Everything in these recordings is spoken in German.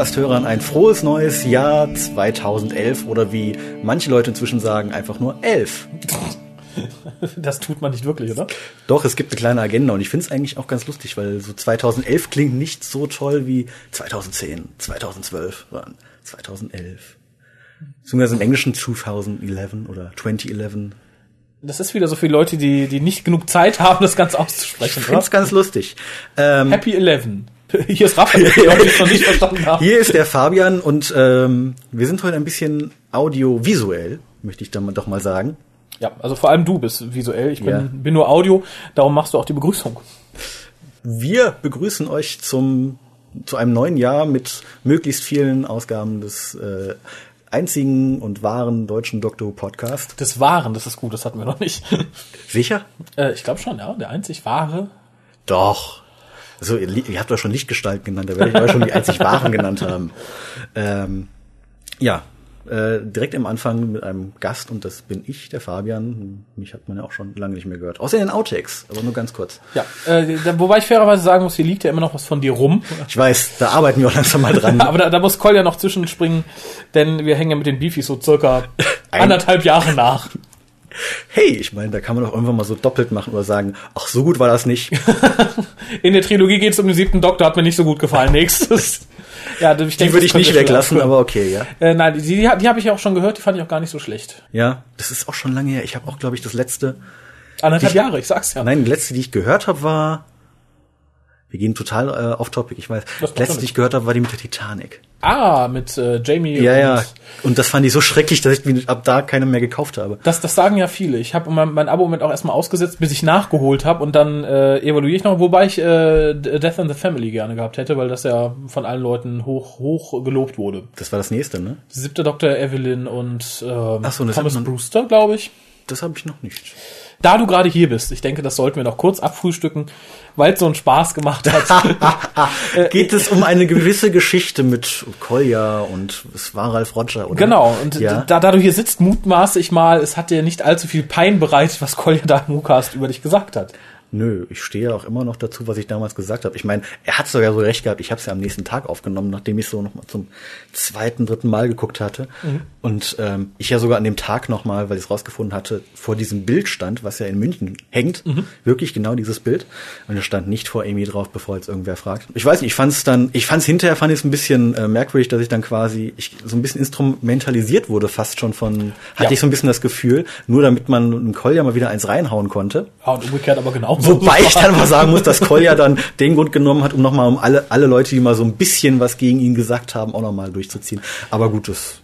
allen WhoCast-Hörern ein frohes neues Jahr 2011 oder wie manche Leute inzwischen sagen, einfach nur 11. Das tut man nicht wirklich, oder? Doch, es gibt eine kleine Agenda und ich finde es eigentlich auch ganz lustig, weil so 2011 klingt nicht so toll wie 2010, 2012, sondern 2011. Beziehungsweise im Englischen 2011 oder 2011. Das ist wieder so für Leute, die, die nicht genug Zeit haben, das Ganze Ich auszusprechen. finde es ganz lustig. Ähm, Happy Eleven. Hier ist Raphael, die es noch nicht verstanden haben. Hier ist der Fabian und ähm, wir sind heute ein bisschen audiovisuell, möchte ich dann doch mal sagen. Ja, also vor allem du bist visuell. Ich bin, Ja. bin nur Audio, darum machst du auch die Begrüßung. Wir begrüßen euch zum zu einem neuen Jahr mit möglichst vielen Ausgaben des äh, einzigen und wahren deutschen Doctor Who Podcast. Das Waren, das ist gut, das hatten wir noch nicht. Sicher? äh, ich glaube schon, ja. Der einzig wahre. Doch. Also ihr, ihr habt doch schon Lichtgestalten genannt, da werde ich euch schon die einzig wahren genannt haben. Ähm, ja, äh, direkt am Anfang mit einem Gast und das bin ich, der Fabian. Mich hat man ja auch schon lange nicht mehr gehört. Außer in den Outtakes, aber nur ganz kurz. Ja, äh, wobei ich fairerweise sagen muss, hier liegt ja immer noch was von dir rum. Ich weiß, da arbeiten wir auch langsam mal dran. Aber da, da muss Kolja noch zwischenspringen, denn wir hängen ja mit den Beefies so circa Ein- anderthalb Jahre nach. Hey, ich meine, da kann man doch irgendwann mal so doppelt machen oder sagen, ach, so gut war das nicht. In der Trilogie geht es um den siebten Doktor, hat mir nicht so gut gefallen. Nächstes. Ja, ich Die würde ich nicht weglassen, aber okay, ja. Äh, nein, die, die, die habe ich auch schon gehört, die fand ich auch gar nicht so schlecht. Ja, das ist auch schon lange her. Ich habe auch, glaube ich, das letzte, Anderthalb Ich- Jahre, ich sag's ja. nein, die letzte, die ich gehört habe, war, wir gehen total äh, off topic, ich weiß. Das letzte, die ich gehört habe, war die mit der Titanic. Ah, mit äh, Jamie. Ja, und ja. Und das fand ich so schrecklich, dass ich mir ab da keine mehr gekauft habe. Das, das sagen ja viele. Ich habe mein, mein Abo-Moment auch erstmal ausgesetzt, bis ich nachgeholt habe und dann äh, evaluiere ich noch, wobei ich äh, Death in the Family gerne gehabt hätte, weil das ja von allen Leuten hoch, hoch gelobt wurde. Das war das nächste, ne? Siebter Doktor Evelyn und ähm, Ach so, das Thomas Brewster, glaube ich. Das habe ich noch nicht. Da du gerade hier bist, ich denke, das sollten wir noch kurz abfrühstücken, weil es so einen Spaß gemacht hat. Geht es um eine gewisse Geschichte mit Kolja und es war Ralf Roger, oder? genau, und ja. da, da du hier sitzt, mutmaße ich mal, es hat dir nicht allzu viel Pein bereitet, was Kolja da im Ukast über dich gesagt hat. Nö, ich stehe auch immer noch dazu, was ich damals gesagt habe. Ich meine, er hat sogar so recht gehabt. Ich habe es ja am nächsten Tag aufgenommen, nachdem ich so noch mal zum zweiten, dritten Mal geguckt hatte. Und ähm, ich ja sogar an dem Tag noch mal, weil ich es rausgefunden hatte, vor diesem Bild stand, was ja in München hängt. Wirklich genau dieses Bild. Und er stand nicht vor Amy drauf, bevor jetzt irgendwer fragt. Ich weiß nicht, ich fand es dann, ich fand es hinterher, fand ich es ein bisschen äh, merkwürdig, dass ich dann quasi ich, so ein bisschen instrumentalisiert wurde, fast schon von, hatte Ja. ich so ein bisschen das Gefühl, nur damit man einen Kolja mal wieder eins reinhauen konnte. Ja, und umgekehrt aber genau. Wobei ich dann mal sagen muss, dass Kolja dann den Grund genommen hat, um nochmal um alle, alle Leute, die mal so ein bisschen was gegen ihn gesagt haben, auch nochmal durchzuziehen. Aber gut, das,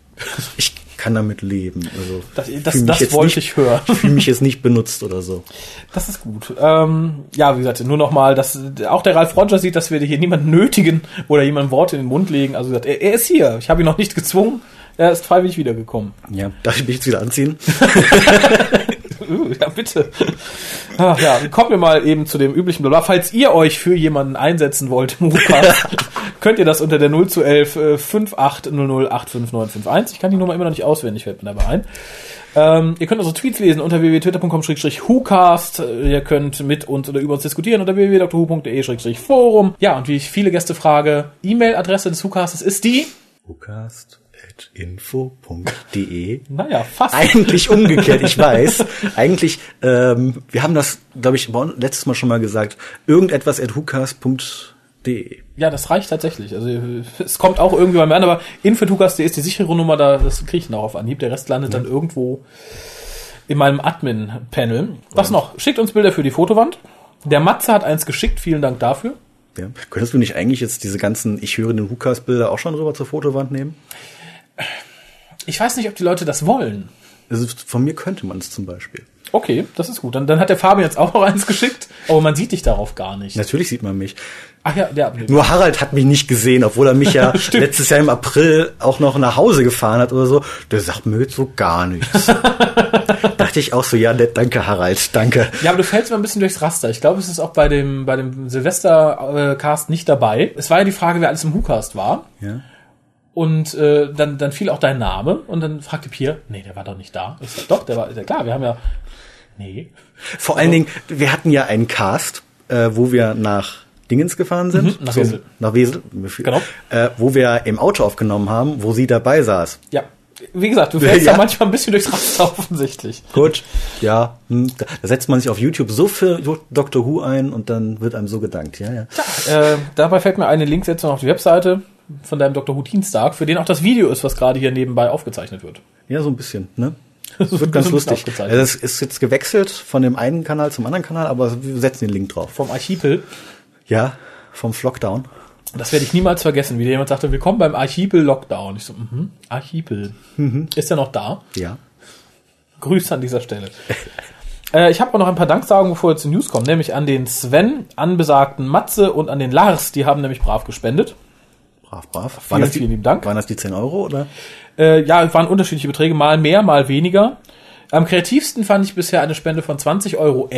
ich kann damit leben. Also, Das- das- das wollte nicht, ich hören. Ich fühle mich jetzt nicht benutzt oder so. Das ist gut. Ähm, ja, wie gesagt, nur nochmal, dass auch der Ralf Roger sieht, dass wir hier niemanden nötigen oder jemandem Worte in den Mund legen. Also wie gesagt, er, er ist hier. Ich habe ihn noch nicht gezwungen. Er ist freiwillig wiedergekommen. Ja, darf ich mich jetzt wieder anziehen? Uh, ja, bitte. Ach, ja, kommen wir mal eben zu dem üblichen Blabla. Falls ihr euch für jemanden einsetzen wollt im Ruhrpast, könnt ihr das unter der 0 zu 11 äh, 580085951. Ich kann die Nummer immer noch nicht auswendig, fällt mir dabei ein. Ähm, ihr könnt unsere Tweets lesen unter www.twitter.com-whocast. Äh, Ihr könnt mit uns oder über uns diskutieren unter www.drhu.de-forum. Ja, und wie ich viele Gäste frage, E-Mail-Adresse des WhoCastes ist die, Podcast.info.de naja, fast. Eigentlich umgekehrt, ich weiß. Eigentlich, ähm, wir haben das, glaube ich, letztes Mal schon mal gesagt, irgendetwas at hukas.de. Ja, das reicht tatsächlich. Also es kommt auch irgendwie bei mir an, aber info.hukas.de ist die sichere Nummer, da das kriege ich noch auf Anhieb. Der Rest landet dann irgendwo in meinem Admin-Panel. Was noch? Schickt uns Bilder für die Fotowand. Der Matze hat eins geschickt, vielen Dank dafür. Ja. Könntest du nicht eigentlich jetzt diese ganzen Ich höre den Hukas-Bilder auch schon rüber zur Fotowand nehmen? Ich weiß nicht, ob die Leute das wollen. Also von mir könnte man es zum Beispiel. Okay, das ist gut. Dann, dann hat der Fabian jetzt auch noch eins geschickt, aber man sieht dich darauf gar nicht. Natürlich sieht man mich. Ach ja, der Nur Harald hat mich nicht gesehen, obwohl er mich ja letztes Jahr im April auch noch nach Hause gefahren hat oder so. Der sagt mir jetzt so gar nichts. Dachte ich auch so, ja, nett, danke Harald, danke. Ja, aber du fällst mal ein bisschen durchs Raster. Ich glaube, es ist auch bei dem, bei dem Silvester-Cast nicht dabei. Es war ja die Frage, wer alles im WhoCast war. Ja. Und äh, dann, dann fiel auch dein Name und dann fragte Pierre, nee, der war doch nicht da. Ich sag, doch, der war, ja klar, wir haben ja, nee. Vor allen Dingen, wir hatten ja einen Cast, äh, wo wir nach Dingens gefahren sind. Mhm, nach Wesel. Nach Wesel. Genau. Äh, wo wir im Auto aufgenommen haben, wo sie dabei saß. Ja. Wie gesagt, du fährst Ja. da manchmal ein bisschen durchs Raster offensichtlich. Gut, ja, hm, da, setzt man sich auf YouTube so für Dr. Who ein und dann wird einem so gedankt. Ja, ja. Äh, dabei fällt mir eine Linksetzung auf die Webseite von deinem Dr. Who Dienstag, für den auch das Video ist, was gerade hier nebenbei aufgezeichnet wird. Ja, so ein bisschen, ne? Das Wird ganz lustig. Also es ist jetzt gewechselt von dem einen Kanal zum anderen Kanal, aber wir setzen den Link drauf. Vom Archipel. Ja, vom Flockdown. Das werde ich niemals vergessen, wie jemand sagte, willkommen beim Archipel Lockdown. Ich so, mhm, Archipel. Ist er noch da? Ja. Grüße an dieser Stelle. äh, ich habe auch noch ein paar Danksagungen, bevor wir zu News kommen, nämlich an den Sven, an besagten Matze und an den Lars, die haben nämlich brav gespendet. Brav, brav. Vielen, das die, vielen lieben Dank. Waren das die 10 Euro oder? Äh, ja, waren unterschiedliche Beträge, mal mehr, mal weniger. Am kreativsten fand ich bisher eine Spende von 20,11 Euro.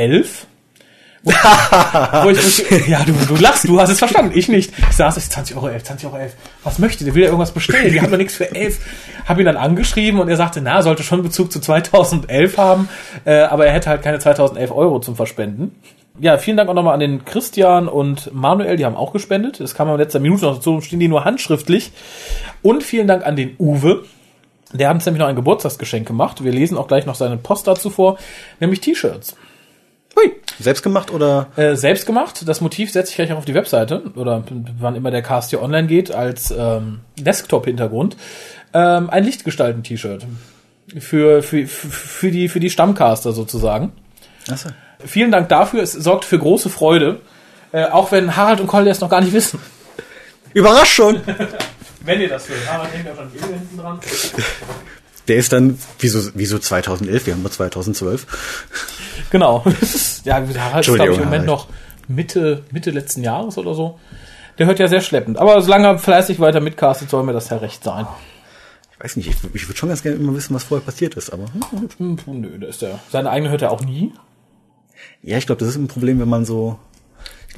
Wo wo ich, ja, du, du lachst, du hast es verstanden, ich nicht. Ich saß, ich 20 Euro 11, 20 Euro 11. Was möchte der? Will er irgendwas bestellen? Die haben doch nichts für 11. Hab ihn dann angeschrieben und er sagte, na, sollte schon Bezug zu 2011 haben, äh, aber er hätte halt keine 2011 Euro zum Verspenden. Ja, vielen Dank auch nochmal an den Christian und Manuel, die haben auch gespendet. Das kam in letzter Minute noch dazu, stehen die nur handschriftlich. Und vielen Dank an den Uwe, der hat uns nämlich noch ein Geburtstagsgeschenk gemacht. Wir lesen auch gleich noch seine Post dazu vor, nämlich T-Shirts. Hui. Selbst gemacht oder? Äh, selbst gemacht. Das Motiv setze ich gleich auch auf die Webseite oder wann immer der Cast hier online geht als ähm, Desktop-Hintergrund. Ähm, ein Lichtgestalten-T-Shirt für, für, für, die, für die Stammcaster sozusagen. Achso. Vielen Dank dafür. Es sorgt für große Freude. Äh, auch wenn Harald und Collier es noch gar nicht wissen. Überraschung! Wenn ihr das will. Harald hängt ja schon hinten dran. Der ist dann, wieso, wieso 2011? Wir haben nur 2012. Genau. ja, Harald ist, glaube ich, im Moment noch Mitte, Mitte letzten Jahres oder so. Der hört ja sehr schleppend. Aber solange er fleißig weiter mitcastet, soll mir das ja recht sein. Ich weiß nicht, ich, ich würde schon ganz gerne immer wissen, was vorher passiert ist, aber hm. Hm, nö, da ist der. Seine eigene hört er auch nie. ja, ich glaube, das ist ein Problem, wenn man so.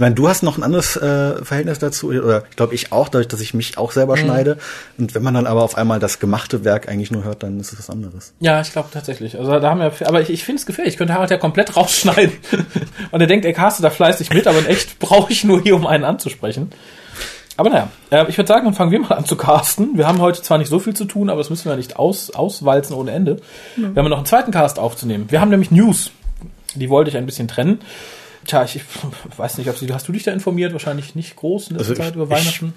Ich meine, du hast noch ein anderes äh, Verhältnis dazu, oder ich glaube ich auch, dadurch, dass ich mich auch selber schneide. Und wenn man dann aber auf einmal das gemachte Werk eigentlich nur hört, dann ist es was anderes. Ja, ich glaube tatsächlich. Also da haben wir, aber ich, ich finde es gefährlich. Ich könnte Harald ja komplett rausschneiden. Und er denkt, er castet da fleißig mit, aber in echt brauche ich nur hier, um einen anzusprechen. Aber naja, äh, ich würde sagen, dann fangen wir mal an zu casten. Wir haben heute zwar nicht so viel zu tun, aber das müssen wir nicht aus, auswalzen ohne Ende. Wir haben noch einen zweiten Cast aufzunehmen. Wir haben nämlich News. Die wollte ich ein bisschen trennen. Tja, ich, ich weiß nicht, ob sie, hast du dich da informiert? Wahrscheinlich nicht groß in letzter Also ich- Zeit über ich- Weihnachten.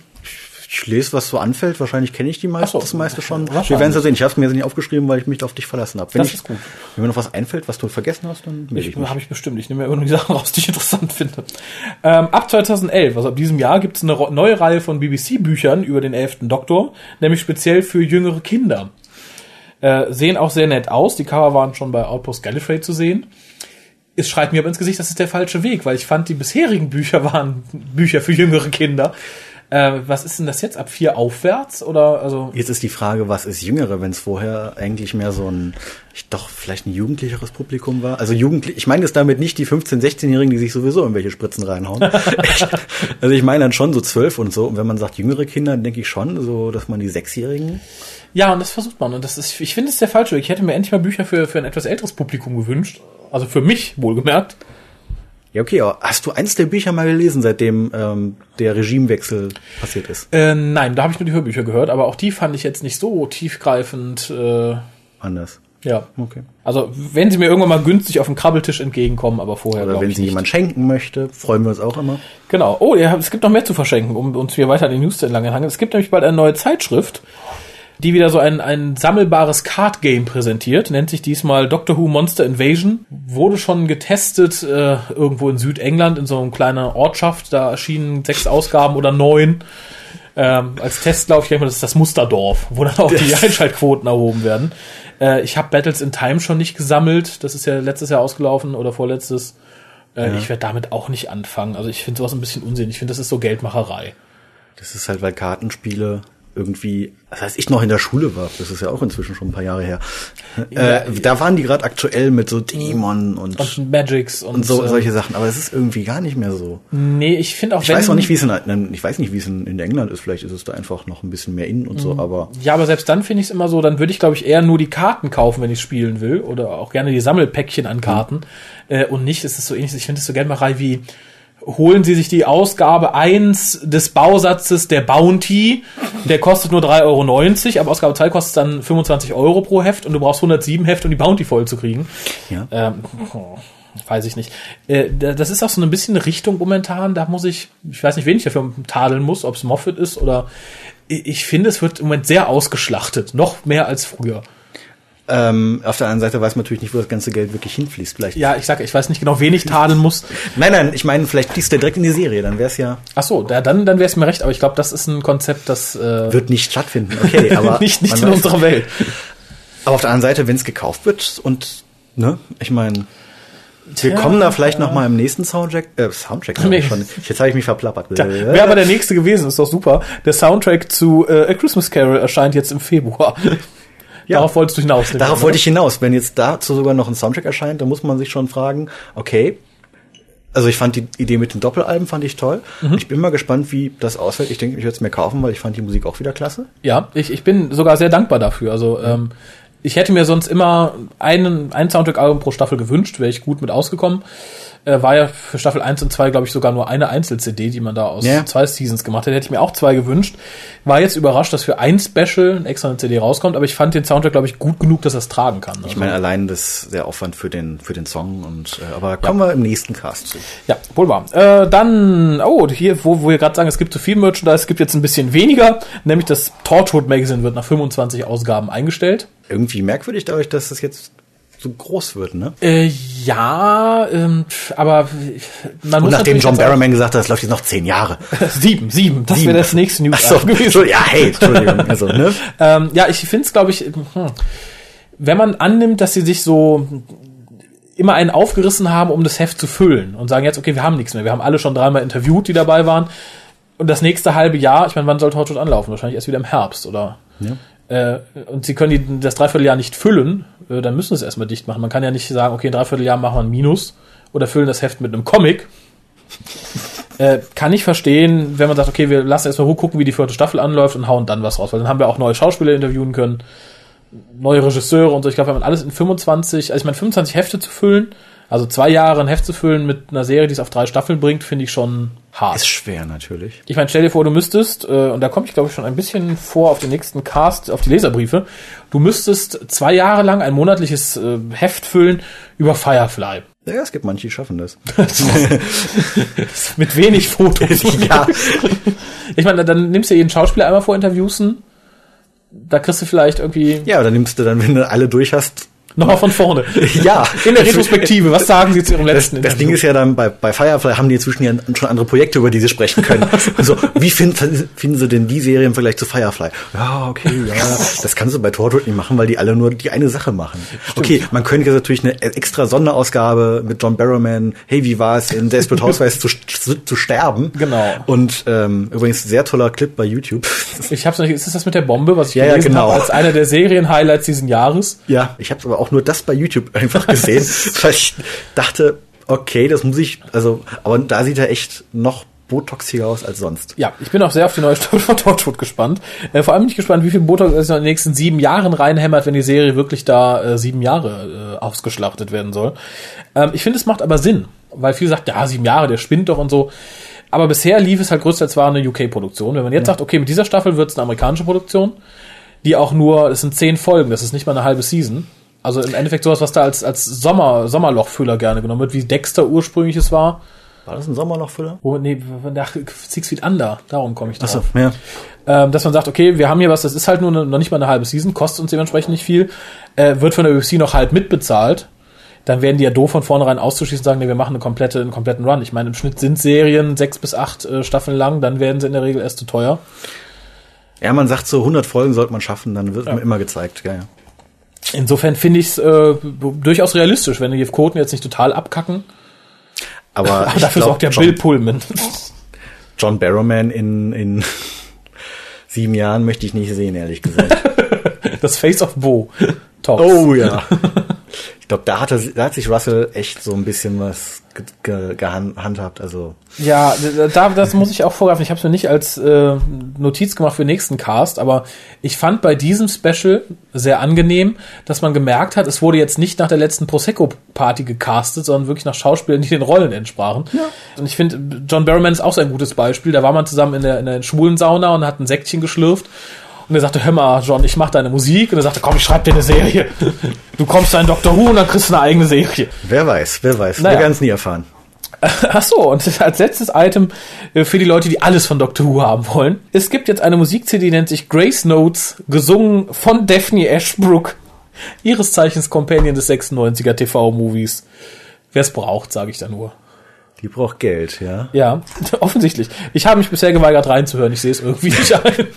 Ich lese, was so anfällt. Wahrscheinlich kenne ich die meiste, Ach so. das meiste schon. Wir werden es ja sehen. Ich habe es mir jetzt nicht aufgeschrieben, weil ich mich auf dich verlassen habe. Wenn Das ich, ist gut. Wenn mir noch was einfällt, was du vergessen hast, dann melde ich Ich, mich. habe ich bestimmt. Ich nehme mir immer nur die Sachen raus, die ich interessant finde. Ähm, ab 2011, also ab diesem Jahr, gibt es eine neue Reihe von BBC-Büchern über den 11. Doktor, nämlich speziell für jüngere Kinder. Äh, sehen auch sehr nett aus. Die Cover waren schon bei Outpost Gallifrey zu sehen. Es schreit mir aber ins Gesicht, das ist der falsche Weg, weil ich fand, die bisherigen Bücher waren Bücher für jüngere Kinder. Äh, was ist denn das jetzt? Ab vier aufwärts? Oder also Jetzt ist die Frage, was ist Jüngere, wenn es vorher eigentlich mehr so ein, ich- doch vielleicht ein jugendlicheres Publikum war? Also jugendlich, ich meine jetzt damit nicht die 15-, 16-Jährigen, die sich sowieso irgendwelche Spritzen reinhauen. also ich meine dann schon so zwölf und so. Und wenn man sagt jüngere Kinder, dann denke ich schon, so, dass man die Sechsjährigen. Ja, und das versucht man. Und das ist, ich finde es der falsche Weg. Ich hätte mir endlich mal Bücher für, für ein etwas älteres Publikum gewünscht. Also für mich, wohlgemerkt. Ja, okay, hast du eins der Bücher mal gelesen, seitdem ähm, der Regimewechsel passiert ist? Äh, nein, da habe ich nur die Hörbücher gehört, aber auch die fand ich jetzt nicht so tiefgreifend. Äh, Anders. ja. Okay. Also wenn sie mir irgendwann mal günstig auf dem Krabbeltisch entgegenkommen, aber vorher Oder wenn ich sie nicht. jemand schenken möchte, freuen wir uns auch immer. Genau. Oh, ja, es gibt noch mehr zu verschenken, um uns hier weiter an die News zu entlang hangeln. Es gibt nämlich bald eine neue Zeitschrift, die wieder so ein, ein sammelbares Card-Game präsentiert. Nennt sich diesmal Doctor Who Monster Invasion. Wurde schon getestet äh, irgendwo in Südengland, in so einer kleinen Ortschaft. Da erschienen sechs Ausgaben oder neun. Ähm, als Test, glaube ich, denke mal, das ist das Musterdorf, wo dann auch die Einschaltquoten erhoben werden. Äh, ich habe Battles in Time schon nicht gesammelt. Das ist ja letztes Jahr ausgelaufen oder vorletztes. Äh, Ich werde damit auch nicht anfangen. Also ich finde sowas ein bisschen unsinnig. Ich finde, das ist so Geldmacherei. Das ist halt, weil Kartenspiele irgendwie, das heißt, ich noch in der Schule war, das ist ja auch inzwischen schon ein paar Jahre her. Ja, äh, da waren die gerade aktuell mit so Dämonen und, Und Magics und, und so äh, solche Sachen, aber es ist irgendwie gar nicht mehr so. Nee, ich finde auch, Ich weiß auch nicht, wie es in, ich weiß nicht, wie es in, in England ist. Vielleicht ist es da einfach noch ein bisschen mehr innen und Mhm. so, aber Ja, aber selbst dann finde ich es immer so, dann würde ich, glaube ich, eher nur die Karten kaufen, wenn ich spielen will. Oder auch gerne die Sammelpäckchen an Karten. Äh, und nicht, es ist so ähnlich, ich finde es so Geldmacherei wie holen sie sich die Ausgabe 1 des Bausatzes der Bounty. Der kostet nur 3,90 Euro, aber Ausgabe 2 kostet dann 25 Euro pro Heft und du brauchst 107 Hefte, um die Bounty voll zu kriegen. Ja. Ähm, oh, weiß ich nicht. Äh, da- das ist auch so ein bisschen eine Richtung momentan, da muss ich, ich weiß nicht, wen ich dafür tadeln muss, ob es Moffat ist oder ich finde, es wird im Moment sehr ausgeschlachtet, noch mehr als früher. Ähm, auf der anderen Seite weiß man natürlich nicht, wo das ganze Geld wirklich hinfließt. Vielleicht. Ja, ich sage, ich weiß nicht genau, wen ich tadeln muss. Nein, nein, ich meine, vielleicht fließt der direkt in die Serie, dann wäre es ja, Ach so, da, dann, dann wäre es mir recht, aber ich glaube, das ist ein Konzept, das äh, wird nicht stattfinden. Okay, aber nicht, nicht in unserer Welt. Aber auf der anderen Seite, wenn es gekauft wird und ne, ich meine, wir Tja, kommen da vielleicht ja. noch mal im nächsten Soundtrack, äh, Soundtrack ich schon. Jetzt habe ich mich verplappert. Tja, Wäre aber der nächste gewesen, ist doch super. Der Soundtrack zu äh, A Christmas Carol erscheint jetzt im Februar. Ja. Darauf wolltest du hinaus. Darauf wollte ich hinaus. Wenn jetzt dazu sogar noch ein Soundtrack erscheint, dann muss man sich schon fragen, okay. Also ich fand die Idee mit den Doppelalben fand ich toll. Mhm. Ich bin mal gespannt, wie das ausfällt. Ich denke, ich werde es mir kaufen, weil ich fand die Musik auch wieder klasse. Ja, ich, ich bin sogar sehr dankbar dafür. Also ähm, ich hätte mir sonst immer einen, ein Soundtrack-Album pro Staffel gewünscht, wäre ich gut mit ausgekommen. Äh, war ja für Staffel 1 und 2, glaube ich, sogar nur eine Einzel-CD, die man da aus Ja. zwei Seasons gemacht hätte. Hätte ich mir auch zwei gewünscht. War jetzt überrascht, dass für ein Special ein extra eine CD rauskommt, aber ich fand den Soundtrack, glaube ich, gut genug, dass er es tragen kann. Also, Ich meine, allein das der Aufwand für den für den Song und äh, aber kommen wir im nächsten Cast zu. Ja, wohl wahr. Äh, dann, oh, hier, wo, wo wir gerade sagen, es gibt zu viel Merchandise, es gibt jetzt ein bisschen weniger, nämlich das Torchwood Magazine wird nach 25 Ausgaben eingestellt. Irgendwie merkwürdig dadurch, dass es jetzt so groß wird, ne? Äh, ja, ähm, aber man Und nachdem natürlich John Barrowman gesagt hat, das läuft jetzt noch zehn Jahre. sieben, sieben, das wäre das nächste News. So, Entschuldigung, ja, hey, Entschuldigung. Also, ne? Ähm, ja, ich finde es, glaube ich, hm, wenn man annimmt, dass sie sich so immer einen aufgerissen haben, um das Heft zu füllen und sagen jetzt, okay, wir haben nichts mehr. Wir haben alle schon dreimal interviewt, die dabei waren. Und das nächste halbe Jahr, ich meine, wann soll Torchwood anlaufen? Wahrscheinlich erst wieder im Herbst, oder? Ja. Äh, und sie können die, das Dreivierteljahr nicht füllen, äh, dann müssen sie es erstmal dicht machen. Man kann ja nicht sagen, okay, ein Dreivierteljahr machen wir ein Minus oder füllen das Heft mit einem Comic. Äh, kann ich verstehen, wenn man sagt, okay, wir lassen erstmal gucken, wie die vierte Staffel anläuft und hauen dann was raus, weil dann haben wir auch neue Schauspieler interviewen können, neue Regisseure und so. Ich glaube, wenn man alles in 25, also ich meine, 25 Hefte zu füllen, also zwei Jahre ein Heft zu füllen mit einer Serie, die es auf drei Staffeln bringt, finde ich schon hart. Ist schwer natürlich. Ich meine, stell dir vor, du müsstest, äh, und da komme ich glaube ich schon ein bisschen vor auf den nächsten Cast, auf die Leserbriefe, du müsstest zwei Jahre lang ein monatliches äh, Heft füllen über Firefly. Ja, es gibt manche, die schaffen das. Mit wenig Fotos. ja. Ich meine, dann nimmst du jeden Schauspieler einmal vor Interviewsen. Da kriegst du vielleicht irgendwie Ja, dann nimmst du dann, wenn du alle durch hast. Nochmal von vorne. Ja. In der Retrospektive, was sagen Sie zu Ihrem Das, letzten das Ding ist ja dann, bei, bei Firefly haben die inzwischen ja schon andere Projekte, über die sie sprechen können. Also, wie finden, finden sie denn die Serie im Vergleich zu Firefly? Ja, okay, ja. Das kannst du bei Torchwood nicht machen, weil die alle nur die eine Sache machen. Okay, man könnte jetzt natürlich eine extra Sonderausgabe mit John Barrowman, hey, wie war es in Desperate Housewives zu, zu, zu sterben? Genau. Und ähm, übrigens sehr toller Clip bei YouTube. Ich hab's noch nicht, ist das das mit der Bombe, was ich Ja, ja, gelesen genau. habe, als einer der Serien-Highlights diesen Jahres? Ja, ich habe aber auch nur das bei YouTube einfach gesehen, weil ich dachte, okay, das muss ich, also, aber da sieht er echt noch botoxiger aus als sonst. Ja, ich bin auch sehr auf die neue Staffel von Torchwood gespannt. Äh, vor allem bin ich gespannt, wie viel Botox es in den nächsten sieben Jahren reinhämmert, wenn die Serie wirklich da äh, sieben Jahre äh, ausgeschlachtet werden soll. Ähm, ich finde, es macht aber Sinn, weil viel sagt, ja, sieben Jahre, der spinnt doch und so. Aber bisher lief es halt größtenteils war eine UK-Produktion. Wenn man jetzt sagt, okay, mit dieser Staffel wird es eine amerikanische Produktion, die auch nur, es sind zehn Folgen, das ist nicht mal eine halbe Season. Also im Endeffekt sowas, was da als, als Sommer, Sommerlochfüller gerne genommen wird, wie Dexter ursprünglich es war. War das ein Sommerlochfüller? Oh, nee, nach Six Feet Under, darum komme ich drauf. Achso, ja. Ähm, dass man sagt, okay, wir haben hier was, das ist halt nur eine, noch nicht mal eine halbe Season, kostet uns dementsprechend nicht viel, äh, wird von der UFC noch halb mitbezahlt, dann werden die ja doof von vornherein auszuschließen und sagen, nee, wir machen eine komplette, einen kompletten Run. Ich meine, im Schnitt sind Serien sechs bis acht äh, Staffeln lang, dann werden sie in der Regel erst zu teuer. Ja, man sagt so, 100 Folgen sollte man schaffen, dann wird man immer gezeigt, ja, ja. Insofern finde ich es äh, durchaus realistisch, wenn die Quoten jetzt nicht total abkacken. Aber, Aber dafür glaub, sorgt ja John, Bill Pullman. John Barrowman in, in sieben Jahren möchte ich nicht sehen, ehrlich gesagt. Das Face of Bo. Talks. oh ja. Ich glaube, da, hatte, da hat sich Russell echt so ein bisschen was ge gehandhabt. Also ja, da, das muss ich auch vorgreifen. Ich habe es mir nicht als äh, Notiz gemacht für den nächsten Cast, aber ich fand bei diesem Special sehr angenehm, dass man gemerkt hat, es wurde jetzt nicht nach der letzten Prosecco-Party gecastet, sondern wirklich nach Schauspielern, die den Rollen entsprachen. Ja. Und ich finde, John Barrowman ist auch so ein gutes Beispiel. Da war man zusammen in der, in der schwulen Sauna und hat ein Säckchen geschlürft und er sagte, hör mal, John, ich mach deine Musik. Und er sagte, komm, ich schreib dir eine Serie. Du kommst in Doctor Who und dann kriegst du eine eigene Serie. Wer weiß, wer weiß. Naja. Wir werden es nie erfahren. Ach so, und als letztes Item äh, für die Leute, die alles von Doctor Who haben wollen. Es gibt jetzt eine Musik-CD, die nennt sich Grace Notes, gesungen von Daphne Ashbrook, ihres Zeichens Companion des 96er TV-Movies. Wer es braucht, sage ich da nur. Die braucht Geld, ja? Ja, offensichtlich. Ich habe mich bisher geweigert reinzuhören, ich sehe es irgendwie nicht ein.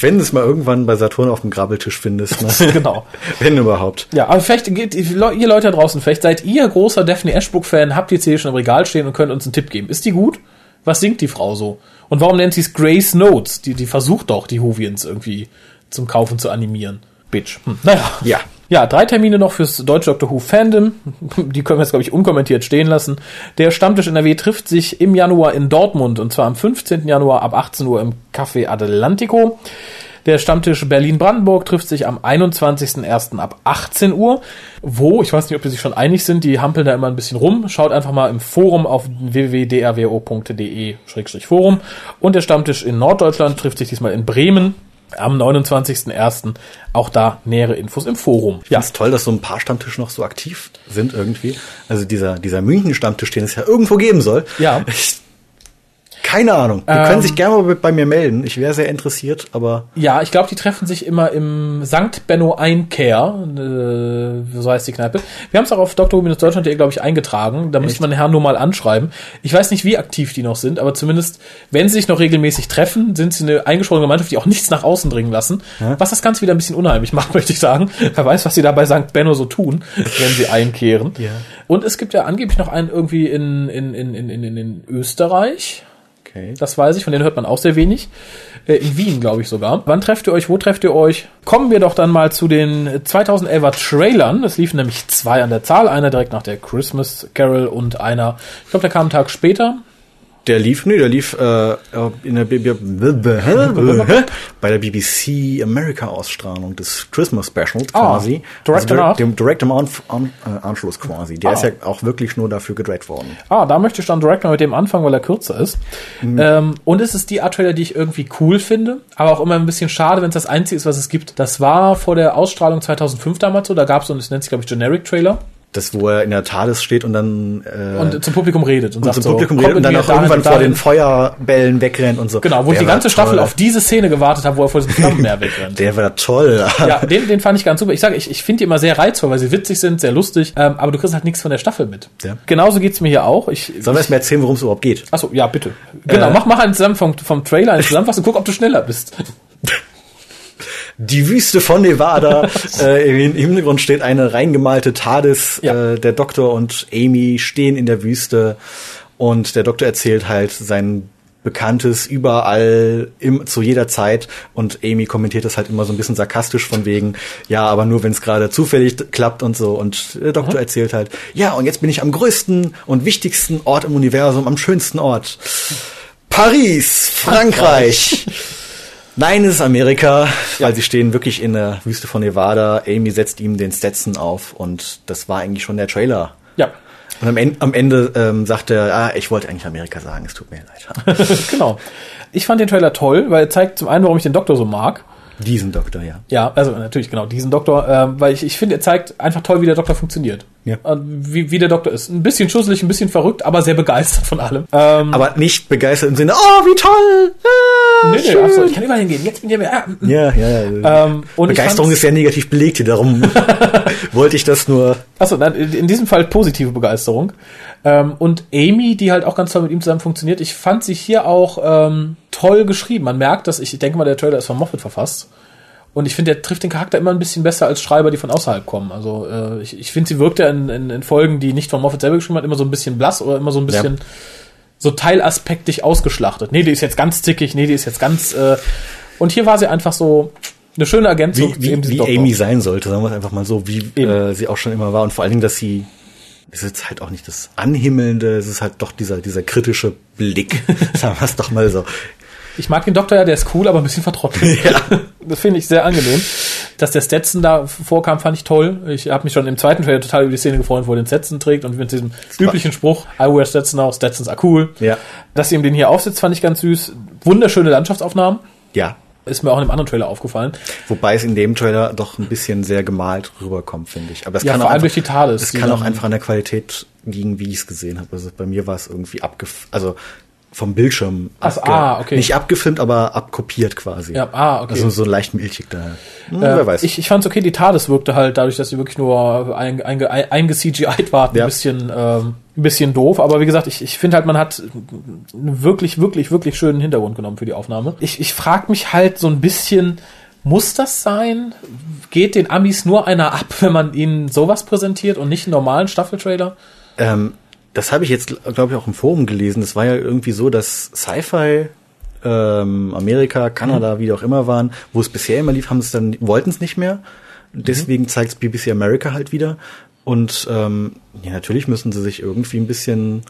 Wenn du es mal irgendwann bei Saturn auf dem Grabbeltisch findest. Ne? genau. Wenn überhaupt. Ja, aber vielleicht geht, ihr Leute da draußen, vielleicht seid ihr großer Daphne Ashbrook-Fan, habt die CD schon im Regal stehen und könnt uns einen Tipp geben. Ist die gut? Was singt die Frau so? Und warum nennt sie es Grace Notes? Die, die versucht doch, die Hovians irgendwie zum Kaufen zu animieren. Bitch. Hm. Naja. Ja. Ja, drei Termine noch fürs deutsche Doctor Who Fandom. Die können wir jetzt, glaube ich, unkommentiert stehen lassen. Der Stammtisch NRW trifft sich im Januar in Dortmund und zwar am 15. Januar ab 18 Uhr im Café Atlantico. Der Stammtisch Berlin-Brandenburg trifft sich am 21.01. ab 18 Uhr. Wo, ich weiß nicht, ob die sich schon einig sind, die hampeln da immer ein bisschen rum. Schaut einfach mal im Forum auf www.drwo.de-forum. Und der Stammtisch in Norddeutschland trifft sich diesmal in Bremen am 29.01. Auch da nähere Infos im Forum. Ja, ist toll, dass so ein paar Stammtische noch so aktiv sind irgendwie. Also dieser, dieser München-Stammtisch, den es ja irgendwo geben soll. Ja. Ich keine Ahnung. Die ähm, können sich gerne mal bei mir melden. Ich wäre sehr interessiert, aber. Ja, ich glaube, die treffen sich immer im St. Benno Einkehr. Äh, so heißt die Kneipe. Wir haben es auch auf dr.deutschland.de, glaube ich, eingetragen. Da müsste man den Herrn nur mal anschreiben. Ich weiß nicht, wie aktiv die noch sind, aber zumindest, wenn sie sich noch regelmäßig treffen, sind sie eine eingeschworene Gemeinschaft, die auch nichts nach außen dringen lassen. Ja. Was das Ganze wieder ein bisschen unheimlich macht, möchte ich sagen. Wer weiß, was sie da bei St. Benno so tun, wenn sie einkehren. Ja. Und es gibt ja angeblich noch einen irgendwie in, in, in, in, in, in Österreich. Okay. Das weiß ich, von denen hört man auch sehr wenig. Äh, in Wien, glaube ich sogar. Wann trefft ihr euch? Wo trefft ihr euch? Kommen wir doch dann mal zu den 2011er Trailern. Es liefen nämlich zwei an der Zahl. Einer direkt nach der Christmas Carol und einer, ich glaube, der kam einen Tag später. Der lief, nee, der lief äh, in der bei der BBC America Ausstrahlung des Christmas Specials ah, quasi. Ah, direkt, also direkt, dem, direkt im An An äh, Anschluss quasi. Der ah. ist ja auch wirklich nur dafür gedreht worden. Ah, da möchte ich dann direkt mal mit dem anfangen, weil er kürzer ist. Mhm. Ähm, und es ist die Art Trailer, die ich irgendwie cool finde, aber auch immer ein bisschen schade, wenn es das Einzige ist, was es gibt. Das war vor der Ausstrahlung 2005 damals so. Da gab es so, das nennt sich glaube ich Generic Trailer das, wo er in der TARDIS steht und dann äh, und zum Publikum redet und, und sagt zum Publikum redet und dann auch irgendwann vor den Feuerbällen wegrennt und so. Genau, wo ich die ganze Staffel auf diese Szene gewartet habe, wo er vor diesem Flammenmeer wegrennt. Der war toll. ja, den, den fand ich ganz super. Ich sage, ich, ich finde die immer sehr reizvoll, weil sie witzig sind, sehr lustig, ähm, aber du kriegst halt nichts von der Staffel mit. Ja. Genauso geht's mir hier auch. Ich, Sollen wir erst mal erzählen, worum es überhaupt geht? Achso, ja, bitte. Genau, äh, mach, mach einen zusammen vom, vom Trailer einen Zusammenfassung, guck, ob du schneller bist die Wüste von Nevada. äh, Im Hintergrund steht eine reingemalte TARDIS. Ja. Äh, der Doktor und Amy stehen in der Wüste und der Doktor erzählt halt sein Bekanntes überall im, zu jeder Zeit und Amy kommentiert das halt immer so ein bisschen sarkastisch von wegen, ja, aber nur wenn es gerade zufällig klappt und so und der Doktor mhm. erzählt halt, ja, und jetzt bin ich am größten und wichtigsten Ort im Universum, am schönsten Ort. Paris, Frankreich. Nein, es ist Amerika, ja. weil sie stehen wirklich in der Wüste von Nevada. Amy setzt ihm den Stetson auf und das war eigentlich schon der Trailer. Ja. Und am Ende, am Ende ähm, sagt er, ah, ich wollte eigentlich Amerika sagen, es tut mir leid. genau. Ich fand den Trailer toll, weil er zeigt zum einen, warum ich den Doktor so mag. Diesen Doktor, ja. Ja, also natürlich genau, diesen Doktor, äh, weil ich, ich finde, er zeigt einfach toll, wie der Doktor funktioniert. Ja. Wie, wie der Doktor ist. Ein bisschen schusselig, ein bisschen verrückt, aber sehr begeistert von allem. Ähm, aber nicht begeistert im Sinne, oh, wie toll! Ah, nee, nee, achso, ich kann überall hingehen. Jetzt bin ich ja, ja, ja. ja. Ähm, Begeisterung ist sehr negativ belegt hier, darum wollte ich das nur. Achso, in diesem Fall positive Begeisterung. Ähm, und Amy, die halt auch ganz toll mit ihm zusammen funktioniert, ich fand sie hier auch ähm, toll geschrieben. Man merkt, dass ich, ich denke mal, der Trailer ist von Moffat verfasst. Und ich finde, der trifft den Charakter immer ein bisschen besser als Schreiber, die von außerhalb kommen. Also äh, ich, ich finde, sie wirkt ja in, in, in Folgen, die nicht von Moffat selber geschrieben hat, immer so ein bisschen blass oder immer so ein bisschen ja. so teilaspektig ausgeschlachtet. Nee, die ist jetzt ganz zickig, nee, die ist jetzt ganz. Äh, und hier war sie einfach so Eine schöne Ergänzung wie, wie, wie. Amy sein sollte, sagen wir es einfach mal so, wie äh, sie auch schon immer war. Und vor allen Dingen, dass sie, es ist jetzt halt auch nicht das Anhimmelnde, es ist halt doch dieser, dieser kritische Blick, sagen wir es doch mal so. Ich mag den Doktor ja, der ist cool, aber ein bisschen vertrottelt. Ja. Das finde ich sehr angenehm. Dass der Stetson da vorkam, fand ich toll. Ich habe mich schon im zweiten Trailer total über die Szene gefreut, wo er den Stetson trägt und mit diesem üblichen Spruch, I wear Stetson now, Stetsons are cool. Ja. Dass sie ihm den hier aufsetzt, fand ich ganz süß. Wunderschöne Landschaftsaufnahmen. Ja. Ist mir auch in einem anderen Trailer aufgefallen. Wobei es in dem Trailer doch ein bisschen sehr gemalt rüberkommt, finde ich. Aber es Ja, kann vor auch allem einfach, durch die TARDIS, Es kann auch einfach an der Qualität liegen, wie ich es gesehen habe. Also bei mir war es irgendwie abgef, also vom Bildschirm. Ach so, ah, okay. Nicht abgefilmt, aber abkopiert quasi. Ja, ah, okay. Also so leicht milchig da. Hm, Äh, wer weiß. Ich, ich fand's okay, die TARDIS wirkte halt dadurch, dass sie wirklich nur einge, einge CGI'd war, ein Ja. bisschen, ähm, ein bisschen doof. Aber wie gesagt, ich, ich finde halt, man hat einen wirklich, wirklich, wirklich schönen Hintergrund genommen für die Aufnahme. Ich, ich frage mich halt so ein bisschen, muss das sein? Geht den Amis nur einer ab, wenn man ihnen sowas präsentiert und nicht einen normalen Staffeltrailer? Ähm, das habe ich jetzt, glaube ich, auch im Forum gelesen. Das war ja irgendwie so, dass Sci-Fi, ähm, Amerika, Kanada, wie auch immer waren, wo es bisher immer lief, haben es dann, wollten es nicht mehr. Deswegen zeigt es BBC America halt wieder. Und ähm, ja, natürlich müssen sie sich irgendwie ein bisschen,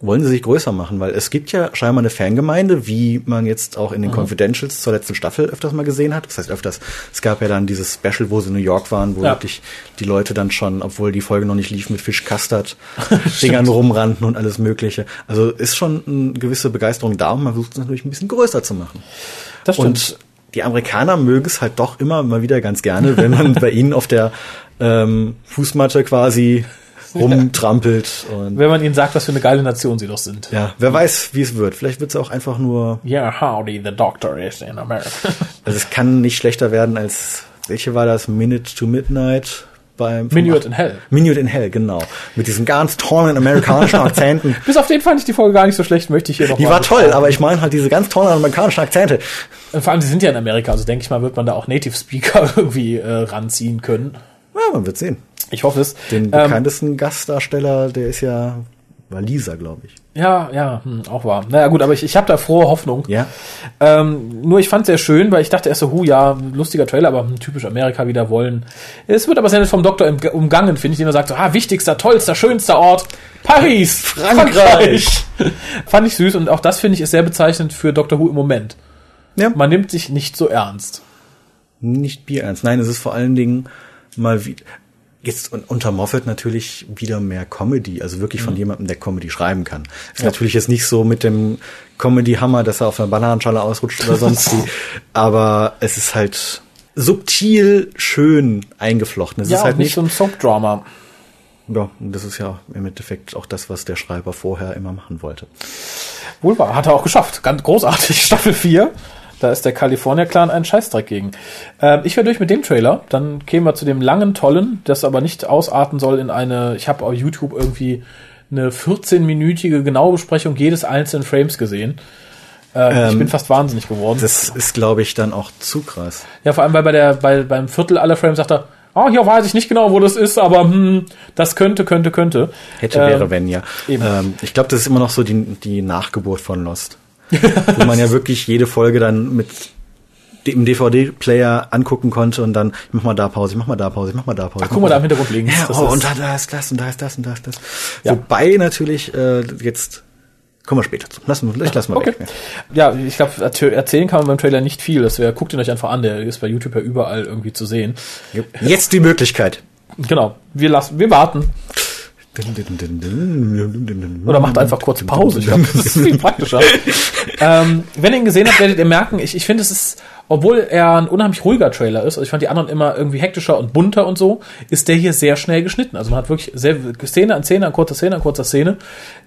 wollen sie sich größer machen, weil es gibt ja scheinbar eine Fangemeinde, wie man jetzt auch in den Confidentials zur letzten Staffel öfters mal gesehen hat. Das heißt öfters, es gab ja dann dieses Special, wo sie in New York waren, wo Ja. wirklich die Leute dann schon, obwohl die Folge noch nicht lief, mit Fish Custard Dingern rumrannten und alles mögliche. Also ist schon eine gewisse Begeisterung da und man versucht es natürlich ein bisschen größer zu machen. Das stimmt. Und die Amerikaner mögen es halt doch immer mal wieder ganz gerne, wenn man bei ihnen auf der ähm, Fußmatte quasi rumtrampelt und wenn man ihnen sagt, was für eine geile Nation sie doch sind. ja, wer weiß, wie es wird. Vielleicht wird es auch einfach nur, Yeah, howdy, the doctor is in America. also es kann nicht schlechter werden als, welche war das? Minute to Midnight beim acht- in Hell. Minute in Hell, genau. Mit diesen ganz tollen amerikanischen Akzenten. Bis auf den fand ich die Folge gar nicht so schlecht, möchte ich hier noch Die war toll, besprechen. aber ich meine halt diese ganz tollen amerikanischen Akzente. Und Vor allem, sie sind ja in Amerika, also denke ich mal, wird man da auch Native Speaker irgendwie äh, ranziehen können. Ja, man wird sehen. Ich hoffe es. Den ähm, bekanntesten Gastdarsteller, der ist ja Waliser, glaube ich. ja, ja, hm, auch wahr. Naja gut, aber ich, ich habe da frohe Hoffnung. Ja. Ähm, nur ich fand sehr schön, weil ich dachte erst so, hu, ja, lustiger Trailer, aber hm, typisch Amerika wieder wollen. Es wird aber sehr nett vom Doktor umgangen, finde ich, den er sagt so, ah, wichtigster, tollster, schönster Ort, Paris, Frankreich. fand ich süß und auch das finde ich ist sehr bezeichnend für Doctor Who im Moment. Ja. Man nimmt sich nicht so ernst. Nicht bierernst. Nein, es ist vor allen Dingen mal wie jetzt un- unter Moffat natürlich wieder mehr Comedy, also wirklich von jemandem, der Comedy schreiben kann. Ist natürlich jetzt nicht so mit dem Comedy-Hammer, dass er auf einer Bananenschale ausrutscht oder sonst wie, aber es ist halt subtil schön eingeflochten. Es Ja, ist halt nicht so ein Soap-Drama. ja, und das ist ja im Endeffekt auch das, was der Schreiber vorher immer machen wollte. Wohl wahr, hat er auch geschafft. Ganz großartig. Staffel 4. Da ist der California Clan ein Scheißdreck gegen. Ähm, ich wäre durch mit dem Trailer. Dann kämen wir zu dem langen, tollen, das aber nicht ausarten soll in eine, ich habe auf YouTube irgendwie eine 14-minütige genaue Besprechung jedes einzelnen Frames gesehen. Äh, ich bin fast wahnsinnig geworden. Das ist, glaube ich, dann auch zu krass. Ja, vor allem, weil bei der, bei, beim Viertel aller Frames sagt er, oh, hier weiß ich nicht genau, wo das ist, aber hm, das könnte, könnte, könnte. Hätte, Ähm, wäre, wenn, ja. Ähm, ich glaube, das ist immer noch so die, die Nachgeburt von Lost. Wo man ja wirklich jede Folge dann mit dem DVD-Player angucken konnte und dann, ich mach mal da Pause, ich mach mal da Pause, ich mach mal da Pause. Ach, guck mal da im Hintergrund links. Ja, oh, und da, da ist das und da ist das und da ist das. Ja. Wobei natürlich äh, jetzt kommen wir später zu. Lassen ich lass mal Okay. weg. Ja, ich glaube, erzählen kann man beim Trailer nicht viel. Das wär, guckt ihn euch einfach an, der ist bei YouTube ja überall irgendwie zu sehen. Jetzt die Möglichkeit. Genau, wir lassen, wir warten. Oder macht einfach kurz Pause. Ich glaube, das ist viel praktischer. ähm, wenn ihr ihn gesehen habt, werdet ihr merken, ich, ich finde, es ist, obwohl er ein unheimlich ruhiger Trailer ist, also ich fand die anderen immer irgendwie hektischer und bunter und so, ist der hier sehr schnell geschnitten. Also man hat wirklich sehr Szene an Szene, an kurzer Szene, an kurzer Szene.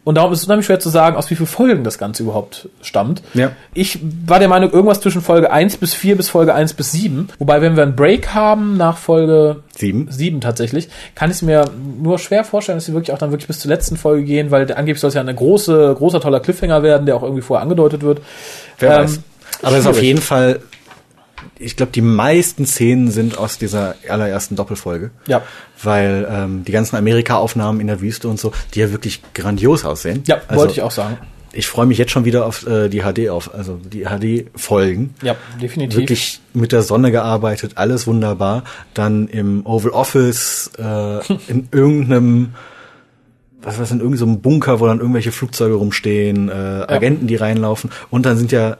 Und darum ist es unheimlich schwer zu sagen, aus wie vielen Folgen das Ganze überhaupt stammt. Ja. Ich war der Meinung, irgendwas zwischen Folge 1 bis 4 bis Folge 1 bis 7. Wobei, wenn wir einen Break haben nach Folge Sieben. sieben tatsächlich, kann ich es mir nur schwer vorstellen, dass sie wirklich auch dann wirklich bis zur letzten Folge gehen, weil der- angeblich soll es ja eine große, großer, toller Cliffhanger werden, der auch irgendwie vorher angedeutet wird. Wer Ähm, weiß. Aber es ist auf jeden Fall, ich glaube, die meisten Szenen sind aus dieser allerersten Doppelfolge. Ja. Weil ähm, die ganzen Amerika-Aufnahmen in der Wüste und so, die ja wirklich grandios aussehen. Ja, Also, wollte ich auch sagen. ich freue mich jetzt schon wieder auf äh, die HD auf, also die HD-Folgen. Ja, definitiv. Wirklich mit der Sonne gearbeitet, alles wunderbar. Dann im Oval Office, äh, in irgendeinem, was was in irgendeinem Bunker, wo dann irgendwelche Flugzeuge rumstehen, äh, Agenten, die reinlaufen. Und dann sind ja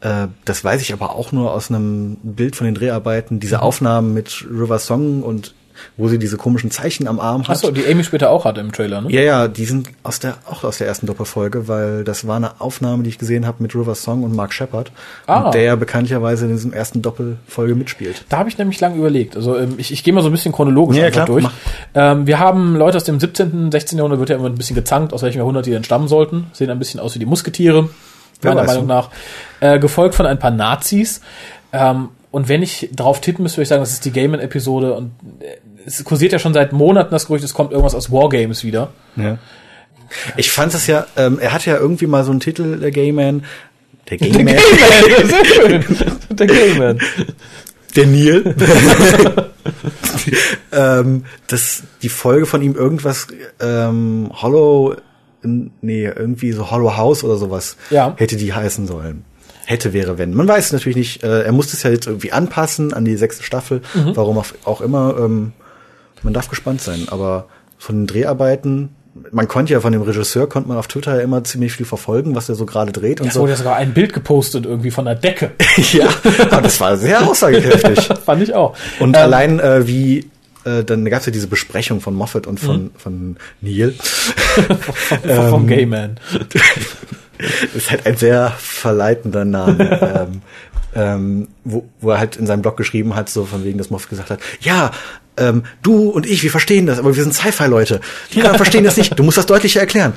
das weiß ich aber auch nur aus einem Bild von den Dreharbeiten, diese Aufnahmen mit River Song und wo sie diese komischen Zeichen am Arm hat. Achso, die Amy später auch hat im Trailer, ne? Ja, ja, die sind aus der auch aus der ersten Doppelfolge, weil das war eine Aufnahme, die ich gesehen habe mit River Song und Mark Shepard, Ah. und der ja bekanntlicherweise in diesem ersten Doppelfolge mitspielt. Da habe ich nämlich lange überlegt. Also ähm, ich, ich gehe mal so ein bisschen chronologisch Ja, einfach klar, durch. Ähm, wir haben Leute aus dem 17., 16. Jahrhundert, wird ja immer ein bisschen gezankt, aus welchem Jahrhundert die denn stammen sollten. Sehen ein bisschen aus wie die Musketiere, Wer meiner. Meinung nach. Äh, gefolgt von ein paar Nazis. Ähm, und wenn ich drauf tippen müsste, würde ich sagen, das ist die Gaiman-Episode. Und äh, es kursiert ja schon seit Monaten das Gerücht, es kommt irgendwas aus Wargames wieder. Ja. Ich fand es ja, ähm, er hatte ja irgendwie mal so einen Titel, der Gayman. Der Gayman. Sehr schön. Der Gaiman. Der Neil. ähm, das, die Folge von ihm irgendwas, ähm, Hollow, nee, irgendwie so Hollow House oder sowas, Ja. hätte die heißen sollen. Hätte, wäre, wenn. Man weiß es natürlich nicht. Äh, er musste es ja jetzt irgendwie anpassen an die sechste Staffel, Mhm. warum auch, immer. Ähm, man darf gespannt sein. Aber von den Dreharbeiten, man konnte ja von dem Regisseur, konnte man auf Twitter ja immer ziemlich viel verfolgen, was er so gerade dreht und Es so. wurde ja sogar ein Bild gepostet irgendwie von der Decke. ja, aber das war sehr aussagekräftig. Fand ich auch. Und Ähm, allein äh, wie äh, dann gab es ja diese Besprechung von Moffat und von von Neil. vom Gayman. ist halt ein sehr verleitender Name. ähm, ähm, wo, wo er halt in seinem Blog geschrieben hat, so von wegen, dass Moffat gesagt hat, ja, ähm, du und ich, wir verstehen das, aber wir sind Sci-Fi-Leute. Die anderen verstehen das nicht. Du musst das deutlicher erklären.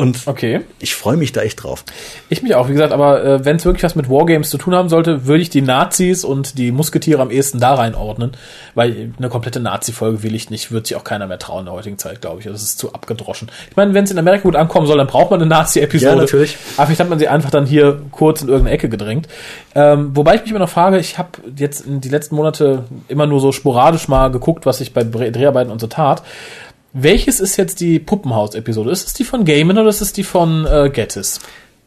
Und Okay. ich freue mich da echt drauf. Ich mich auch, wie gesagt, aber äh, wenn es wirklich was mit Wargames zu tun haben sollte, würde ich die Nazis und die Musketiere am ehesten da reinordnen, weil eine komplette Nazi-Folge will ich nicht, wird sich auch keiner mehr trauen in der heutigen Zeit, glaube ich. Das ist zu abgedroschen. Ich meine, wenn es in Amerika gut ankommen soll, dann braucht man eine Nazi-Episode. Ja, natürlich. Aber vielleicht hat man sie einfach dann hier kurz in irgendeine Ecke gedrängt. Ähm, wobei ich mich immer noch frage, ich habe jetzt in die letzten Monate immer nur so sporadisch mal geguckt, was ich bei Dreharbeiten und so tat. Welches ist jetzt die Puppenhaus-Episode? Ist es die von Gaiman oder ist es die von äh, Gettis?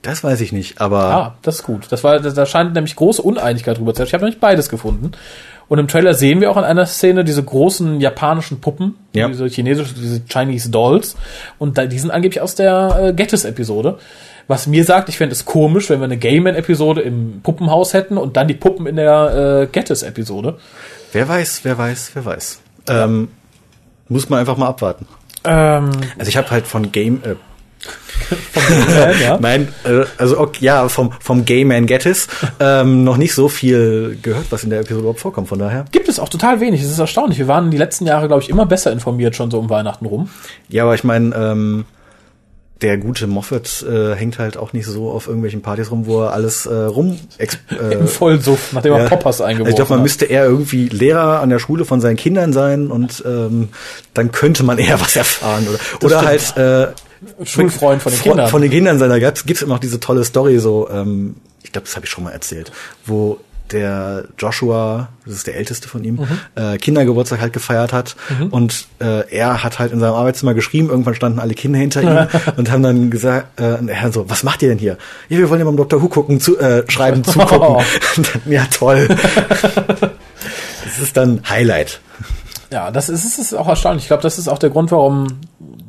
Das weiß ich nicht, aber Ah, das ist gut. Das war, da scheint nämlich große Uneinigkeit drüber zu sein. Ich habe nämlich beides gefunden. Und im Trailer sehen wir auch an einer Szene diese großen japanischen Puppen, Ja. diese chinesische, diese Chinese Dolls. Und die sind angeblich aus der äh, Gettys-Episode. Was mir sagt, ich fände es komisch, wenn wir eine Gayman-Episode im Puppenhaus hätten und dann die Puppen in der äh, Gettys-Episode. Wer weiß, wer weiß, wer weiß. Ähm, muss man einfach mal abwarten. Ähm, Also ich habe halt von Game, äh, ja. Nein, äh, also okay, ja, vom, vom Gay Man Gettis ähm, noch nicht so viel gehört, was in der Episode überhaupt vorkommt. Von daher. Gibt es auch total wenig. Es ist erstaunlich. Wir waren die letzten Jahre, glaube ich, immer besser informiert schon so um Weihnachten rum. Ja, aber ich meine, ähm, der gute Moffat äh, hängt halt auch nicht so auf irgendwelchen Partys rum, wo er alles äh, rum äh, Im Vollsuff, nachdem er Poppers also eingeworfen ich glaube, man hat. müsste eher irgendwie Lehrer an der Schule von seinen Kindern sein und ähm, dann könnte man eher was erfahren oder oder halt äh, Schulfreund von den Kindern. Von den Kindern sein. Da gibt's gibt's immer noch diese tolle Story so. Ähm, ich glaube, das habe ich schon mal erzählt, wo der Joshua, das ist der älteste von ihm, Mhm. äh, Kindergeburtstag halt gefeiert hat und äh, er hat halt in seinem Arbeitszimmer geschrieben. Irgendwann standen alle Kinder hinter ihm und haben dann gesagt, äh, er so, was macht ihr denn hier? Ja, wir wollen ja beim Dr. Who gucken, zu, äh, schreiben, zugucken. Oh. Dann, ja, toll. das ist dann Highlight. Ja, das ist, es ist auch erstaunlich. Ich glaube, das ist auch der Grund, warum,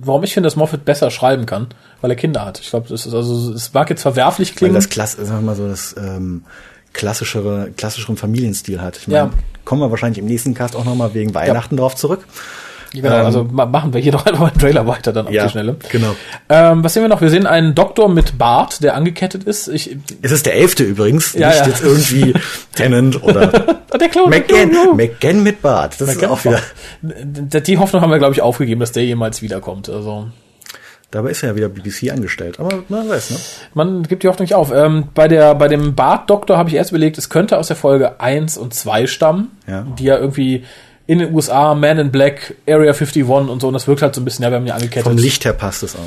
warum ich finde, dass Moffat besser schreiben kann, weil er Kinder hat. Ich glaube, das ist also, es mag jetzt verwerflich Weil klingen. das Klass, sagen wir mal so, das ähm, klassischere, klassischeren Familienstil hat. Ich meine, Ja. kommen wir wahrscheinlich im nächsten Cast auch nochmal wegen Weihnachten drauf zurück. genau, ähm, also ma- machen wir hier doch einfach mal einen Trailer weiter dann auf Ja, die Schnelle. genau. Ähm, was sehen wir noch? Wir sehen einen Doktor mit Bart, der angekettet ist. Ich, Es ist der elfte übrigens, Ja, nicht ja. jetzt irgendwie Tennant oder der Clown, McGann. McGann mit Bart. Das ist McGann auch wieder. Die die Hoffnung haben wir, glaube ich, aufgegeben, dass der jemals wiederkommt. Also Dabei ist er ja wieder BBC angestellt. Aber man weiß, ne? man gibt die Hoffnung nicht auf. Ähm, bei, der, bei dem Bart-Doktor habe ich erst überlegt, es könnte aus der Folge 1 und 2 stammen, Ja. die ja irgendwie in den USA, Man in Black, Area 51 und so, und das wirkt halt so ein bisschen, ja, wir haben ja angekettet. Vom Licht her passt es auch.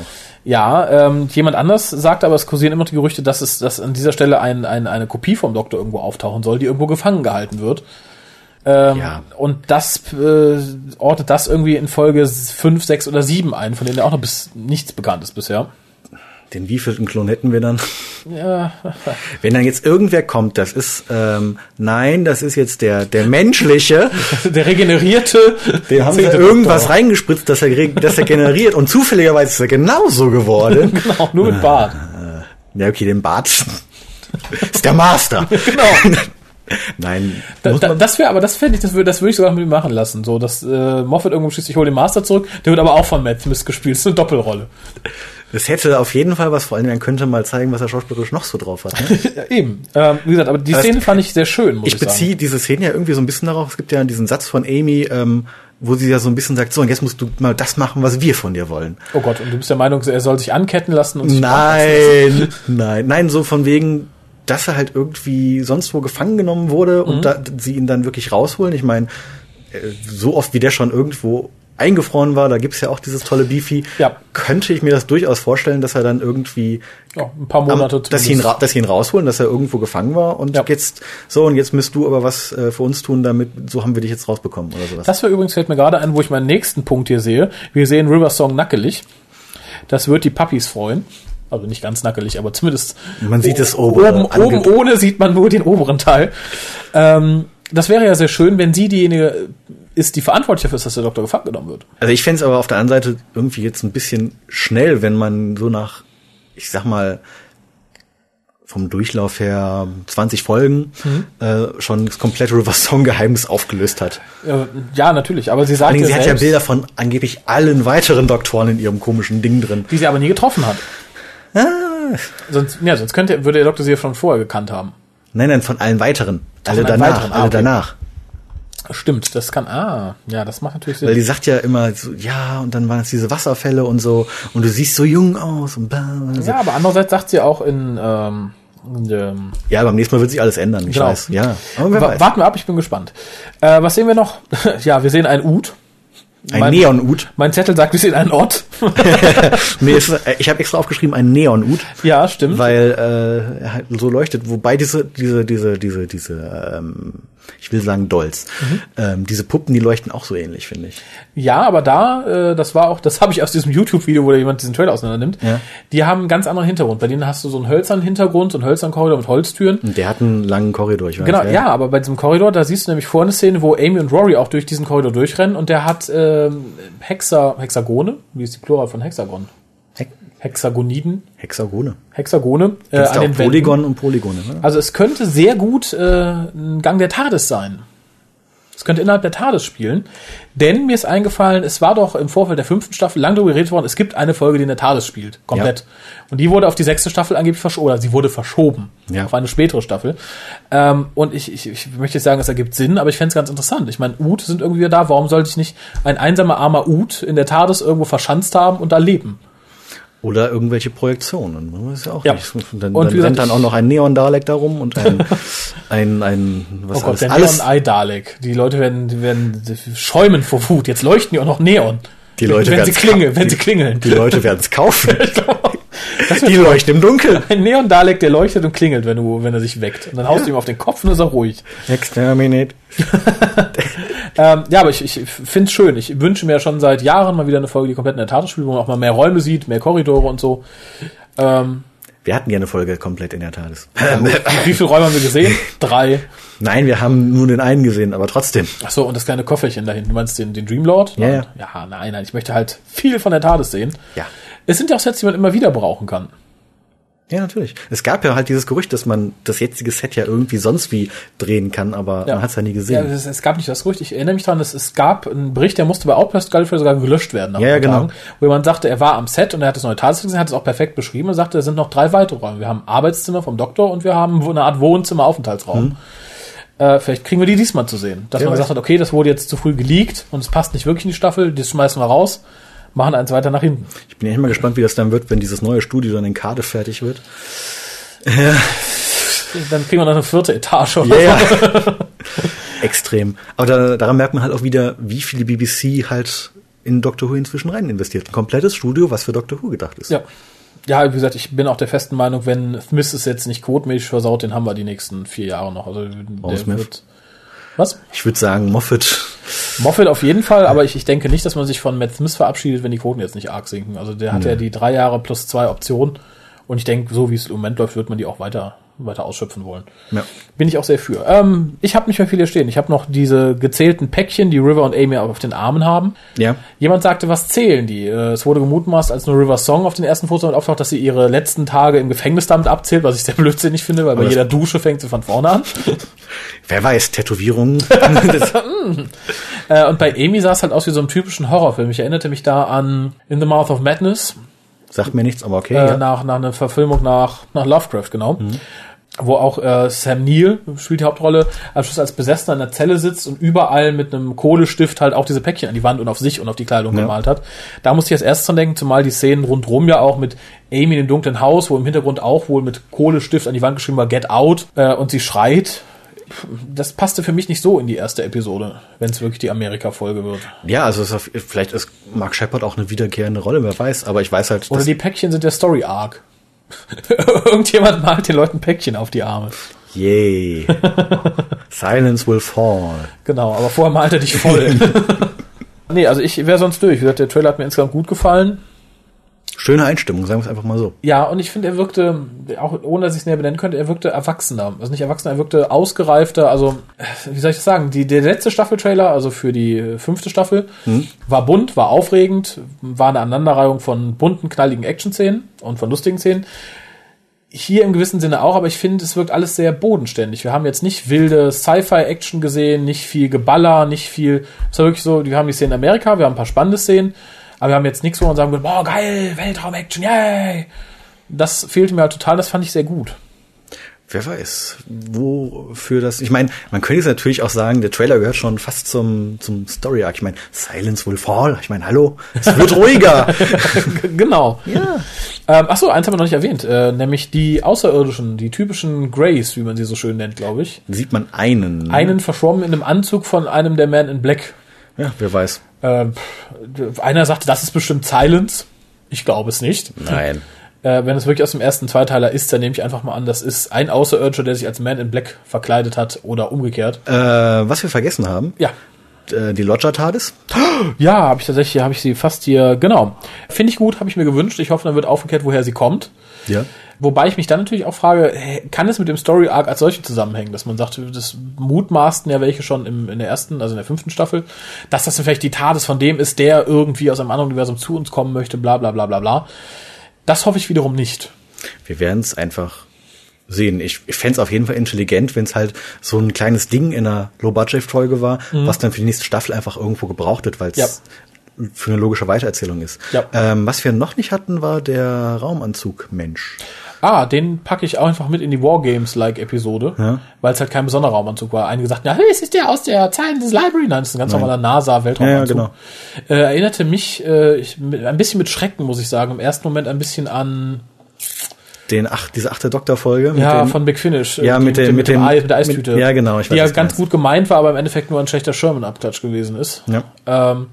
Ja, ähm, jemand anders sagt aber, es kursieren immer die Gerüchte, dass es dass an dieser Stelle ein, ein, eine Kopie vom Doktor irgendwo auftauchen soll, die irgendwo gefangen gehalten wird. Ähm, Ja. Und das äh, ordnet das irgendwie in Folge 5, 6 oder 7 ein, von denen ja auch noch bis nichts bekannt ist bisher. Den wievielten Klon hätten wir dann? Ja, Wenn dann jetzt irgendwer kommt, das ist, ähm, nein, das ist jetzt der, der menschliche, der regenerierte. den haben sie irgendwas Doktor. reingespritzt, dass er, dass er generiert und zufälligerweise ist er genauso geworden. Genau, nur mit Bart. Ja, okay, den Bart ist der Master. Genau. Nein, Da, da, das wäre, aber das fände ich, das würde, das würde ich sogar mit ihm machen lassen. So, dass äh, Moffat irgendwo schießt, ich hole den Master zurück, der wird aber auch von Matt Smith gespielt. Das ist eine Doppelrolle. das hätte auf jeden Fall was, vor allem, man könnte mal zeigen, was er schauspielerisch noch so drauf hat. Ne? Eben. Ähm, wie gesagt, aber die Aber Szene es- fand ich sehr schön, muss ich, Ich beziehe diese Szene ja irgendwie so ein bisschen darauf, es gibt ja diesen Satz von Amy, ähm, wo sie ja so ein bisschen sagt, so, und jetzt musst du mal das machen, was wir von dir wollen. Oh Gott, und du bist der Meinung, er soll sich anketten lassen und sich Nein, nein, nein, so von wegen, dass er halt irgendwie sonst wo gefangen genommen wurde Mhm. und da, sie ihn dann wirklich rausholen. Ich meine, äh, so oft wie der schon irgendwo eingefroren war, da gibt's ja auch dieses tolle Beefy, Ja. könnte ich mir das durchaus vorstellen, dass er dann irgendwie Ja, ein paar am- Monate dass sie, ihn, dass sie ihn rausholen, dass er irgendwo gefangen war und Ja. jetzt so und jetzt müsst du aber was äh, für uns tun, damit so haben wir dich jetzt rausbekommen oder sowas. Das wäre übrigens, fällt mir gerade ein, wo ich meinen nächsten Punkt hier sehe. Wir sehen River Song nackelig. Das wird die Puppies freuen. Also nicht ganz nackelig, aber zumindest Man sieht es oben, oben ohne sieht man nur den oberen Teil. Ähm, das wäre ja sehr schön, wenn sie diejenige ist, die verantwortlich dafür ist, dass der Doktor gefangen genommen wird. Also ich fänd's aber auf der anderen Seite irgendwie jetzt ein bisschen schnell, wenn man so nach, ich sag mal, vom Durchlauf her 20 Folgen äh, schon das komplette River Song Geheimnis aufgelöst hat. Ja, natürlich, aber sie sagt allen ja Dingen, sie hat ja selbst, Bilder von angeblich allen weiteren Doktoren in ihrem komischen Ding drin. die sie aber nie getroffen hat. Ah. Sonst, ja, sonst könnte, würde der Doktor sie ja schon vorher gekannt haben. Nein, nein, von allen weiteren. Alle allen danach, weiteren, ah, alle okay. danach. Stimmt, das kann, ah, ja, das macht natürlich Sinn. Weil die sagt ja immer so, ja, und dann waren es diese Wasserfälle und so, und du siehst so jung aus und bla, und so. Ja, aber andererseits sagt sie auch in, ähm, in dem, Ja, beim nächsten Mal wird sich alles ändern, ich Genau. weiß. Ja, aber wer weiß. warten wir ab, ich bin gespannt. Äh, was sehen wir noch? ja, wir sehen ein Ut. Ein mein- Neon-Ut. Mein Zettel sagt, wir sehen einen Ort. nee, es ist, äh, ich habe extra aufgeschrieben, ein Neon-Ut. ja, stimmt. weil äh, er halt so leuchtet, wobei diese, diese, diese, diese, diese, ähm, ich will sagen Dolls, Mhm. ähm, diese Puppen, die leuchten auch so ähnlich, finde ich. Ja, aber da, äh, das war auch, das habe ich aus diesem YouTube-Video, wo da jemand diesen Trailer auseinander nimmt. Ja. Die haben einen ganz anderen Hintergrund. Bei denen hast du so einen hölzernen Hintergrund, so einen hölzernen Korridor mit Holztüren. Und der hat einen langen Korridor, ich weiß Genau, ja, aber bei diesem Korridor, da siehst du nämlich vorne eine Szene, wo Amy und Rory auch durch diesen Korridor durchrennen und der hat ähm, Hexa, Hexagone, wie ist die Plural von Hexagon? Hex Hexagoniden, Hexagone. Hexagone äh, an den auch Wänden. Polygon und Polygone, ne? Also es könnte sehr gut äh, ein Gang der TARDIS sein. Es könnte innerhalb der TARDIS spielen. Denn mir ist eingefallen, es war doch im Vorfeld der fünften Staffel lang darüber geredet worden, es gibt eine Folge, die in der TARDIS spielt. Komplett. Und die wurde auf die sechste Staffel angeblich verschoben, oder sie wurde verschoben. Ja. Auf eine spätere Staffel. Ähm, und ich, ich, ich möchte jetzt sagen, es ergibt Sinn, aber ich fände es ganz interessant. Ich meine, Ut sind irgendwie wieder da. Warum sollte ich nicht ein einsamer armer Ut in der TARDIS irgendwo verschanzt haben und da leben? Oder irgendwelche Projektionen. Man weiß ja auch Ja. nicht. Und dann, Und dann rennt dann auch noch ein Neon-Dalek da rum und ein, ein, ein, was Oh Gott, der alles, Neon Eye Dalek. Die Leute werden, die werden schäumen vor Wut. Jetzt leuchten die auch noch Neon. Die Leute wenn sie klingeln, wenn die- sie klingeln. die Leute werden es kaufen. Das die leuchten im Dunkeln. Ein Neon Dalek, der leuchtet und klingelt, wenn du, wenn er sich weckt. Und dann haust du ihm auf den Kopf und ist er ruhig. Exterminate. Ähm, ja, aber ich, ich finde es schön. Ich wünsche mir schon seit Jahren mal wieder eine Folge, die komplett in der Tat spielt, wo man auch mal mehr Räume sieht, mehr Korridore und so. Ähm, Wir hatten ja eine Folge komplett in der TARDIS. wie viele Räume haben wir gesehen? Drei. Nein, wir haben nur den einen gesehen, aber trotzdem. Ach so, und das kleine Kofferchen da hinten. Du meinst den, den Dreamlord? Ja, ja. Ja, nein, nein. Ich möchte halt viel von der TARDIS sehen. Ja. Es sind ja auch Sets, die man immer wieder brauchen kann. Ja, natürlich. Es gab ja halt dieses Gerücht, dass man das jetzige Set ja irgendwie sonst wie drehen kann, aber man hat es ja nie Ja, gesehen. es, es gab nicht das Gerücht. Ich erinnere mich daran, dass es gab einen Bericht, der musste bei Outpost Gallifrey sogar gelöscht werden. Ja, ja, genau. Tagen, wo jemand sagte, er war am Set und er hat das neue TARDIS gesehen, hat es auch perfekt beschrieben und sagte, es sind noch drei weitere Räume. Wir haben Arbeitszimmer vom Doktor und wir haben eine Art Wohnzimmer, Aufenthaltsraum. Äh, vielleicht kriegen wir die diesmal zu sehen. Dass Wer man gesagt hat, okay, das wurde jetzt zu früh geleakt und es passt nicht wirklich in die Staffel, das schmeißen wir raus, machen eins weiter nach hinten. Ich bin ja mal gespannt, wie das dann wird, wenn dieses neue Studio dann in Cardiff fertig wird. Dann kriegen wir noch eine vierte Etage oder Ja, so. Extrem. Aber da, daran merkt man halt auch wieder, wie viel die BBC halt in Doctor Who inzwischen rein investiert. Ein komplettes Studio, was für Doctor Who gedacht ist. Ja. Ja, wie gesagt, ich bin auch der festen Meinung, wenn Smith es jetzt nicht quotenmäßig versaut, den haben wir die nächsten vier Jahre noch. Also der Smith? wird. Was? Ich würde sagen, Moffat. Moffat auf jeden Fall, aber ich, ich denke nicht, dass man sich von Matt Smith verabschiedet, wenn die Quoten jetzt nicht arg sinken. Also der hat ja die drei Jahre plus zwei Optionen. Und ich denke, so wie es im Moment läuft, wird man die auch weiter weiter ausschöpfen wollen. Ja. Bin ich auch sehr für. Ähm, ich habe nicht mehr viel hier stehen. Ich habe noch diese gezählten Päckchen, die River und Amy auf den Armen haben. Ja. Jemand sagte, was zählen die? Äh, Es wurde gemutmaßt, als nur River Song auf den ersten Fotos auftaucht, dass sie ihre letzten Tage im Gefängnis damit abzählt, was ich sehr blödsinnig finde, weil bei das- jeder Dusche fängt sie von vorne an. Wer weiß, Tätowierungen. Äh, und bei Amy sah es halt aus wie so ein typischen Horrorfilm. Ich erinnerte mich da an In the Mouth of Madness, Sagt mir nichts, aber okay. äh, ja. nach, nach einer Verfilmung nach, nach Lovecraft, genau. Wo auch äh, Sam Neill spielt die Hauptrolle, am Schluss als Besessener in der Zelle sitzt und überall mit einem Kohlestift halt auch diese Päckchen an die Wand und auf sich und auf die Kleidung Ja. gemalt hat. Da musste ich als erstes dran denken, zumal die Szenen rundrum ja auch mit Amy in dem dunklen Haus, wo im Hintergrund auch wohl mit Kohlestift an die Wand geschrieben war, Get Out, äh, und sie schreit. Das passte für mich nicht so in die erste Episode, wenn es wirklich die Amerika-Folge wird. ja, also ist vielleicht ist Mark Shepard auch eine wiederkehrende Rolle, wer weiß. Aber ich weiß halt, Oder die Päckchen sind der Story-Arc. Irgendjemand malt den Leuten Päckchen auf die Arme. yay. Silence will fall. Genau, aber vorher malt er dich voll. nee, also ich wäre sonst durch. Wie gesagt, der Trailer hat mir insgesamt gut gefallen. Schöne Einstimmung, sagen wir es einfach mal so. Ja, und ich finde, er wirkte, auch ohne dass ich es näher benennen könnte, er wirkte erwachsener. Also nicht erwachsener, er wirkte ausgereifter. Also, äh, wie soll ich das sagen? Die, der letzte Staffeltrailer, also für die äh, fünfte Staffel, war bunt, war aufregend, war eine Aneinanderreihung von bunten, knalligen Action-Szenen und von lustigen Szenen. Hier im gewissen Sinne auch, aber ich finde, es wirkt alles sehr bodenständig. Wir haben jetzt nicht wilde Sci-Fi-Action gesehen, nicht viel Geballer, nicht viel. Es war wirklich so, wir haben die Szenen in Amerika, wir haben ein paar spannende Szenen, aber wir haben jetzt nichts, wo man sagen würde, boah, geil, Weltraum-Action, yay! Das fehlte mir halt total, das fand ich sehr gut. Wer weiß, wofür das. Ich meine, man könnte jetzt natürlich auch sagen, der Trailer gehört schon fast zum, zum Story Arc. Ich meine, Silence will fall. Ich meine, hallo, es wird ruhiger. genau. ja. Ähm, achso, eins haben wir noch nicht erwähnt, äh, nämlich die Außerirdischen, die typischen Greys, wie man sie so schön nennt, glaube ich. Sieht man einen. Einen verschwommen in einem Anzug von einem der Man in Black. Ja, wer weiß. Pff, einer sagte, das ist bestimmt Silence. Ich glaube es nicht. Nein. Äh, wenn es wirklich aus dem ersten Zweiteiler ist, dann nehme ich einfach mal an, das ist ein Außerirdischer, der sich als Man in Black verkleidet hat oder umgekehrt. Äh, was wir vergessen haben, Ja. äh, die Lodger TARDIS. Ja, habe ich tatsächlich, habe ich sie fast hier, genau. Finde ich gut, habe ich mir gewünscht. Ich hoffe, dann wird aufgeklärt, woher sie kommt. Ja. Wobei ich mich dann natürlich auch frage, kann es mit dem Story Arc als solche zusammenhängen, dass man sagt, das mutmaßten ja welche schon im, in der ersten, also in der fünften Staffel, dass das vielleicht die Tat von dem ist, der irgendwie aus einem anderen Universum zu uns kommen möchte, bla bla bla bla bla. Das hoffe ich wiederum nicht. Wir werden es einfach sehen. Ich, ich fände es auf jeden Fall intelligent, wenn es halt so ein kleines Ding in einer Low-Budget-Folge war, was dann für die nächste Staffel einfach irgendwo gebraucht wird, weil es Ja. für eine logische Weitererzählung ist. Ja. Ähm, was wir noch nicht hatten, war der Raumanzug-Mensch. Ah, den packe ich auch einfach mit in die Wargames-like-Episode, Ja. weil es halt kein besonderer Raumanzug war. Einige sagten, ja, hey, es ist der aus der Zeit des Library. Nein, das ist ein ganz normaler NASA-Weltraumanzug. Ja, ja, äh, erinnerte mich äh, ich, mit, ein bisschen mit Schrecken, muss ich sagen, im ersten Moment ein bisschen an, Den ach, diese achte Doktor-Folge. mit ja, dem- von Big Finish. Ja, die- mit dem- mit dem dem- Eis, mit der Eistüte. mit- ja, genau, ich weiß, Die ja ganz gut gemeint war, aber im Endeffekt nur ein schlechter Sherman-Abklatsch gewesen ist. Ja. Ähm,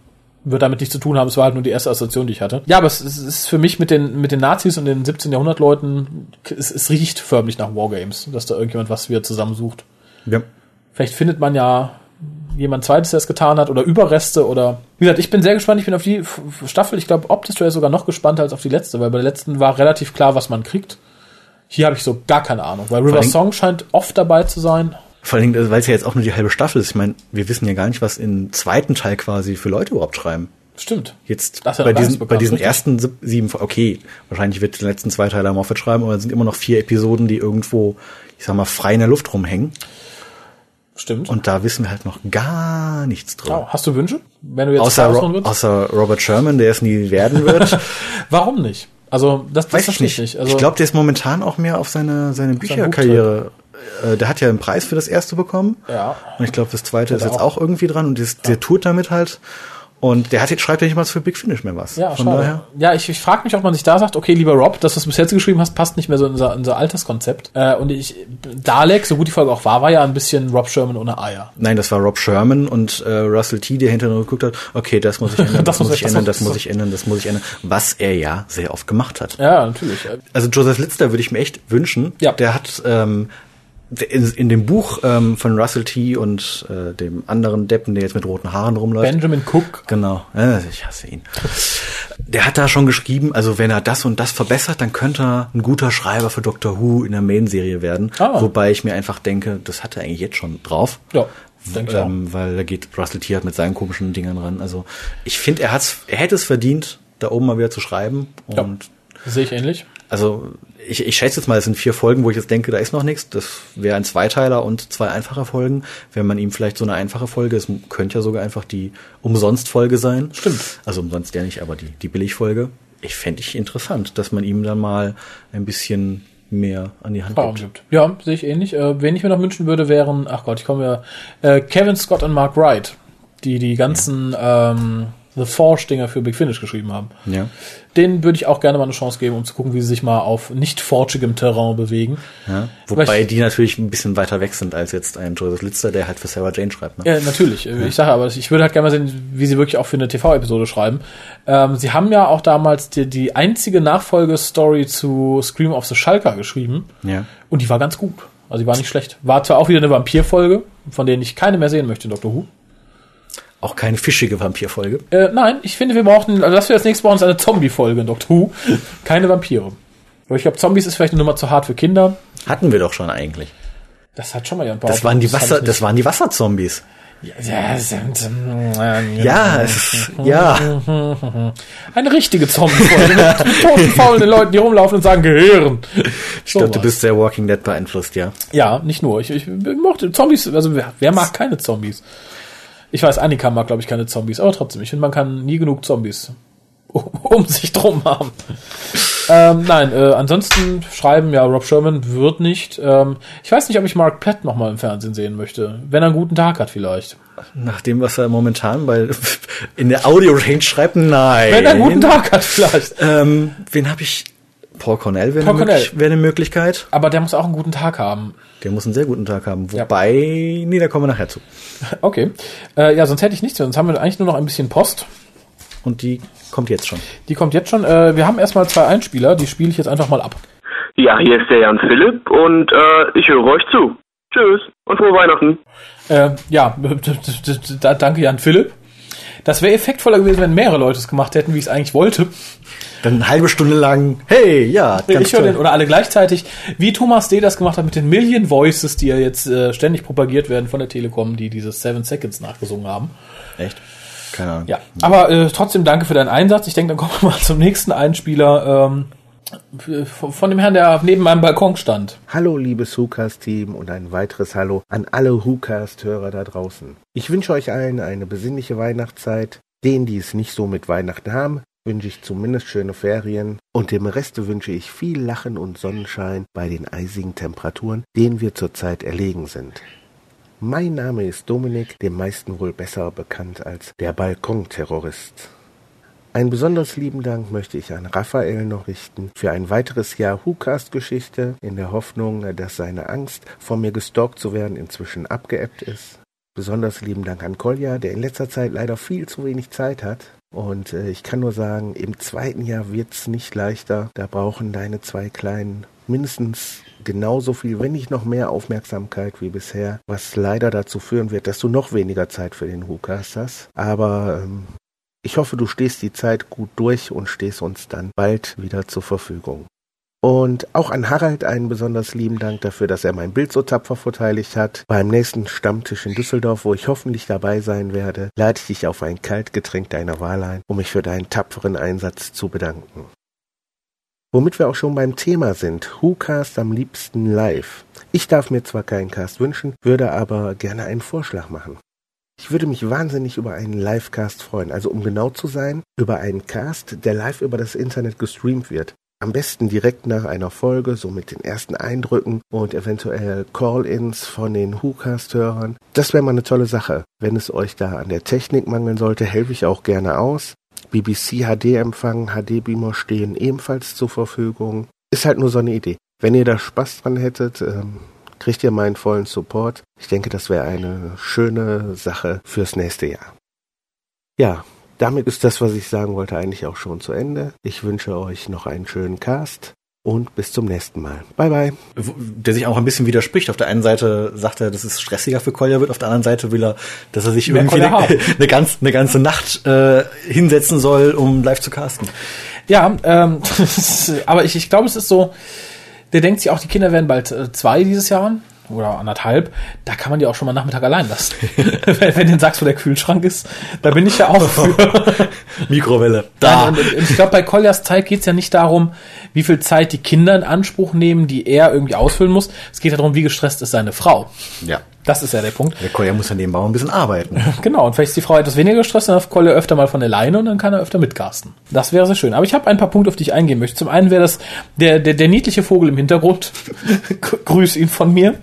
wird damit nichts zu tun haben, es war halt nur die erste Assoziation, die ich hatte. Ja, aber es, ist für mich mit den, mit den Nazis und den 17. Jahrhundert-Leuten, es, es riecht förmlich nach Wargames, dass da irgendjemand was wieder zusammensucht. Ja. Vielleicht findet man ja jemand zweites, der es getan hat, oder Überreste oder. Wie gesagt, ich bin sehr gespannt, ich bin auf die Staffel, ich glaube, optisch wäre sogar noch gespannter als auf die letzte, weil bei der letzten war relativ klar, was man kriegt. Hier habe ich so gar keine Ahnung, weil River Song scheint oft dabei zu sein. Vor allen Dingen, weil es ja jetzt auch nur die halbe Staffel ist. Ich meine, wir wissen ja gar nicht, was im zweiten Teil quasi für Leute überhaupt schreiben. Stimmt. Jetzt Das bei diesen, nicht bei diesen ersten sieb- sieben, okay, wahrscheinlich wird den letzten zwei Teile Moffat schreiben, aber es sind immer noch vier Episoden, die irgendwo, ich sag mal, frei in der Luft rumhängen. Stimmt. Und da wissen wir halt noch gar nichts drüber. hast du Wünsche? Wenn du jetzt außer, Ro außer Robert Sherman, der es nie werden wird. Warum nicht? Also, das, das Weiß ich verstehe nicht. Also, ich glaube, der ist momentan auch mehr auf seine, seine Bücherkarriere. Äh, Der hat ja einen Preis für das erste bekommen. Ja. Und ich glaube, das zweite ist er jetzt auch. auch irgendwie dran und das, der tourt damit halt. Und der hat jetzt, schreibt ja nicht mal für Big Finish mehr was. Ja, Von schade. daher. Ja, ich, ich frage mich, ob man sich da sagt, okay, lieber Rob, das, was du bis jetzt geschrieben hast, passt nicht mehr so in unser, unser Alterskonzept. Äh, und ich, Dalek, so gut die Folge auch war, war ja ein bisschen Rob Sherman ohne Eier. Nein, das war Rob Sherman und äh, Russell T., der hinterher geguckt hat, okay, das muss ich ändern, das, Das muss muss ich- ändern, das muss- ich ändern, das muss ich ändern. Was er ja sehr oft gemacht hat. Ja, natürlich. Also Joseph Lister würde ich mir echt wünschen. Ja. Der hat ähm, in, dem Buch ähm, von Russell T. und äh, dem anderen Deppen, der jetzt mit roten Haaren rumläuft. Benjamin Cook. Genau, äh, ich hasse ihn. Der hat da schon geschrieben, also wenn er das und das verbessert, dann könnte er ein guter Schreiber für Doctor Who in der Main-Serie werden. Ah. Wobei ich mir einfach denke, das hat er eigentlich jetzt schon drauf. Ja, denke ich auch. Ähm, weil da geht Russell T. halt mit seinen komischen Dingern ran. Also ich finde, er hat's, er hätte es verdient, da oben mal wieder zu schreiben. Und Sehe ich ähnlich. Also ich, ich schätze jetzt mal, es sind vier Folgen, wo ich jetzt denke, da ist noch nichts. Das wäre ein Zweiteiler und zwei einfache Folgen. Wenn man ihm vielleicht so eine einfache Folge, es könnte ja sogar einfach die Umsonst-Folge sein. Stimmt. Also umsonst ja nicht, aber die, die Billigfolge. Ich fände ich interessant, dass man ihm dann mal ein bisschen mehr an die Hand Raum gibt. gibt. Ja, sehe ich ähnlich. Äh, wen ich mir noch wünschen würde, wären, ach Gott, ich komme ja, äh, Kevin Scott und Mark Wright, die die ganzen ähm, The Forge-Dinger für Big Finish geschrieben haben. Ja. Denen würde ich auch gerne mal eine Chance geben, um zu gucken, wie sie sich mal auf nicht forgigem Terrain bewegen. ja. Wobei ich- die natürlich ein bisschen weiter weg sind als jetzt ein Joseph Litzer, der halt für Sarah Jane schreibt. Ne? Ja, natürlich. Äh, Ich sage aber, ich würde halt gerne mal sehen, wie sie wirklich auch für eine TV-Episode schreiben. Ähm, sie haben ja auch damals die, die einzige Nachfolgestory zu Scream of the Schalker geschrieben. Ja. Und die war ganz gut. Also die war nicht schlecht. War zwar auch wieder eine Vampir-Folge, von denen ich keine mehr sehen möchte Doctor Who. Auch keine fischige Vampirfolge. Äh, nein, ich finde, wir brauchen, also das wäre das nächste bei uns eine Zombie-Folge in Doctor Who. Keine Vampire. Aber ich glaube, Zombies ist vielleicht eine Nummer zu hart für Kinder. Hatten wir doch schon eigentlich. Das hat schon mal jemand Das waren die Wasser, ich das waren die Wasserzombies. ja, sind, ähm, Ja, es, ja. Eine richtige Zombie-Folge mit toten, faulen Leuten, die rumlaufen und sagen Gehirn. Ich glaube, du bist sehr Walking Dead beeinflusst, ja. Ja, nicht nur. Ich, ich mochte Zombies, also wer, wer mag keine Zombies? Ich weiß, Annika mag, glaube ich, keine Zombies, aber trotzdem, ich finde, man kann nie genug Zombies um, um sich drum haben. ähm, nein, äh, ansonsten schreiben, ja, Rob Sherman wird nicht. Ähm, ich weiß nicht, ob ich Mark Platt noch mal im Fernsehen sehen möchte. Wenn er einen guten Tag hat, vielleicht. Nach dem, was er momentan bei, in der Audio-Range schreibt, nein. Wenn er einen guten Tag hat, vielleicht. Ähm, wen habe ich? Paul Cornell wäre Paul eine, wäre eine Möglichkeit. Aber der muss auch einen guten Tag haben. Der muss einen sehr guten Tag haben. Ja. Wobei, nee, da kommen wir nachher zu. Okay. Äh, ja, sonst hätte ich nichts mehr. Sonst haben wir eigentlich nur noch ein bisschen Post. Und die kommt jetzt schon. Die kommt jetzt schon. Äh, wir haben erstmal zwei Einspieler, die spiele ich jetzt einfach mal ab. Ja, hier ist der Jan Philipp und äh, ich höre euch zu. Tschüss und frohe Weihnachten. Äh, ja, da, danke Jan Philipp. Das wäre effektvoller gewesen, wenn mehrere Leute es gemacht hätten, wie ich es eigentlich wollte. Dann eine halbe Stunde lang, hey, ja, ganz ich höre den, oder alle gleichzeitig, wie Thomas D. das gemacht hat mit den Million Voices, die ja jetzt äh, ständig propagiert werden von der Telekom, die diese Seven Seconds nachgesungen haben. Echt? Keine Ahnung. Ja, aber äh, trotzdem danke für deinen Einsatz. Ich denke, dann kommen wir mal zum nächsten Einspieler ähm, von dem Herrn, der neben meinem Balkon stand. Hallo liebes WhoCast-Team und ein weiteres Hallo an alle WhoCast-Hörer da draußen. Ich wünsche euch allen eine besinnliche Weihnachtszeit. Denen, die es nicht so mit Weihnachten haben, wünsche ich zumindest schöne Ferien und dem Reste wünsche ich viel Lachen und Sonnenschein bei den eisigen Temperaturen, denen wir zurzeit erlegen sind. Mein Name ist Dominik, dem meisten wohl besser bekannt als der Balkonterrorist. Einen besonders lieben Dank möchte ich an Raphael noch richten für ein weiteres Jahr WhoCast-Geschichte in der Hoffnung, dass seine Angst, vor mir gestalkt zu werden, inzwischen abgeebbt ist. Besonders lieben Dank an Kolja, der in letzter Zeit leider viel zu wenig Zeit hat. Und äh, ich kann nur sagen, im zweiten Jahr wird's nicht leichter. Da brauchen deine zwei Kleinen mindestens genauso viel, wenn nicht noch mehr Aufmerksamkeit wie bisher, was leider dazu führen wird, dass du noch weniger Zeit für den WhoCast hast. Aber ähm, ich hoffe, du stehst die Zeit gut durch und stehst uns dann bald wieder zur Verfügung. Und auch an Harald einen besonders lieben Dank dafür, dass er mein Bild so tapfer verteidigt hat. Beim nächsten Stammtisch in Düsseldorf, wo ich hoffentlich dabei sein werde, lade ich dich auf ein Kaltgetränk deiner Wahl ein, um mich für deinen tapferen Einsatz zu bedanken. Womit wir auch schon beim Thema sind. WhoCast am liebsten live. Ich darf mir zwar keinen Cast wünschen, würde aber gerne einen Vorschlag machen. Ich würde mich wahnsinnig über einen Livecast freuen. Also um genau zu sein, über einen Cast, der live über das Internet gestreamt wird. Am besten direkt nach einer Folge, so mit den ersten Eindrücken und eventuell Call-ins von den WhoCast-Hörern. Das wäre mal eine tolle Sache. Wenn es euch da an der Technik mangeln sollte, helfe ich auch gerne aus. BBC HD-Empfang, HD-Beamer stehen ebenfalls zur Verfügung. Ist halt nur so eine Idee. Wenn ihr da Spaß dran hättet, ähm, kriegt ihr meinen vollen Support. Ich denke, das wäre eine schöne Sache fürs nächste Jahr. Ja, damit ist das, was ich sagen wollte, eigentlich auch schon zu Ende. Ich wünsche euch noch einen schönen Cast. und bis zum nächsten Mal. Bye bye. Der sich auch ein bisschen widerspricht. Auf der einen Seite sagt er, dass es stressiger für Kolja wird, auf der anderen Seite will er, dass er sich Mehr irgendwie eine, eine, ganz, eine ganze Nacht äh, hinsetzen soll, um live zu casten. Ja, ähm, aber ich, ich glaube, es ist so, der denkt sich auch, die Kinder werden bald äh, zwei dieses Jahr oder anderthalb, da kann man die auch schon mal Nachmittag allein lassen. wenn, wenn du sagst, wo der Kühlschrank ist, da bin ich ja auch für. Mikrowelle. Nein, und, und ich glaube, bei Koljas Zeit geht es ja nicht darum, wie viel Zeit die Kinder in Anspruch nehmen, die er irgendwie ausfüllen muss. Es geht ja darum, wie gestresst ist seine Frau. Ja. Das ist ja der Punkt. Der Kolja muss ja nebenbei auch ein bisschen arbeiten. Genau, und vielleicht ist die Frau etwas weniger gestresst, dann darf Kolle öfter mal von der Leine und dann kann er öfter mitcasten. Das wäre sehr schön. Aber ich habe ein paar Punkte, auf die ich eingehen möchte. Zum einen wäre das der, der, der niedliche Vogel im Hintergrund. Grüß ihn von mir.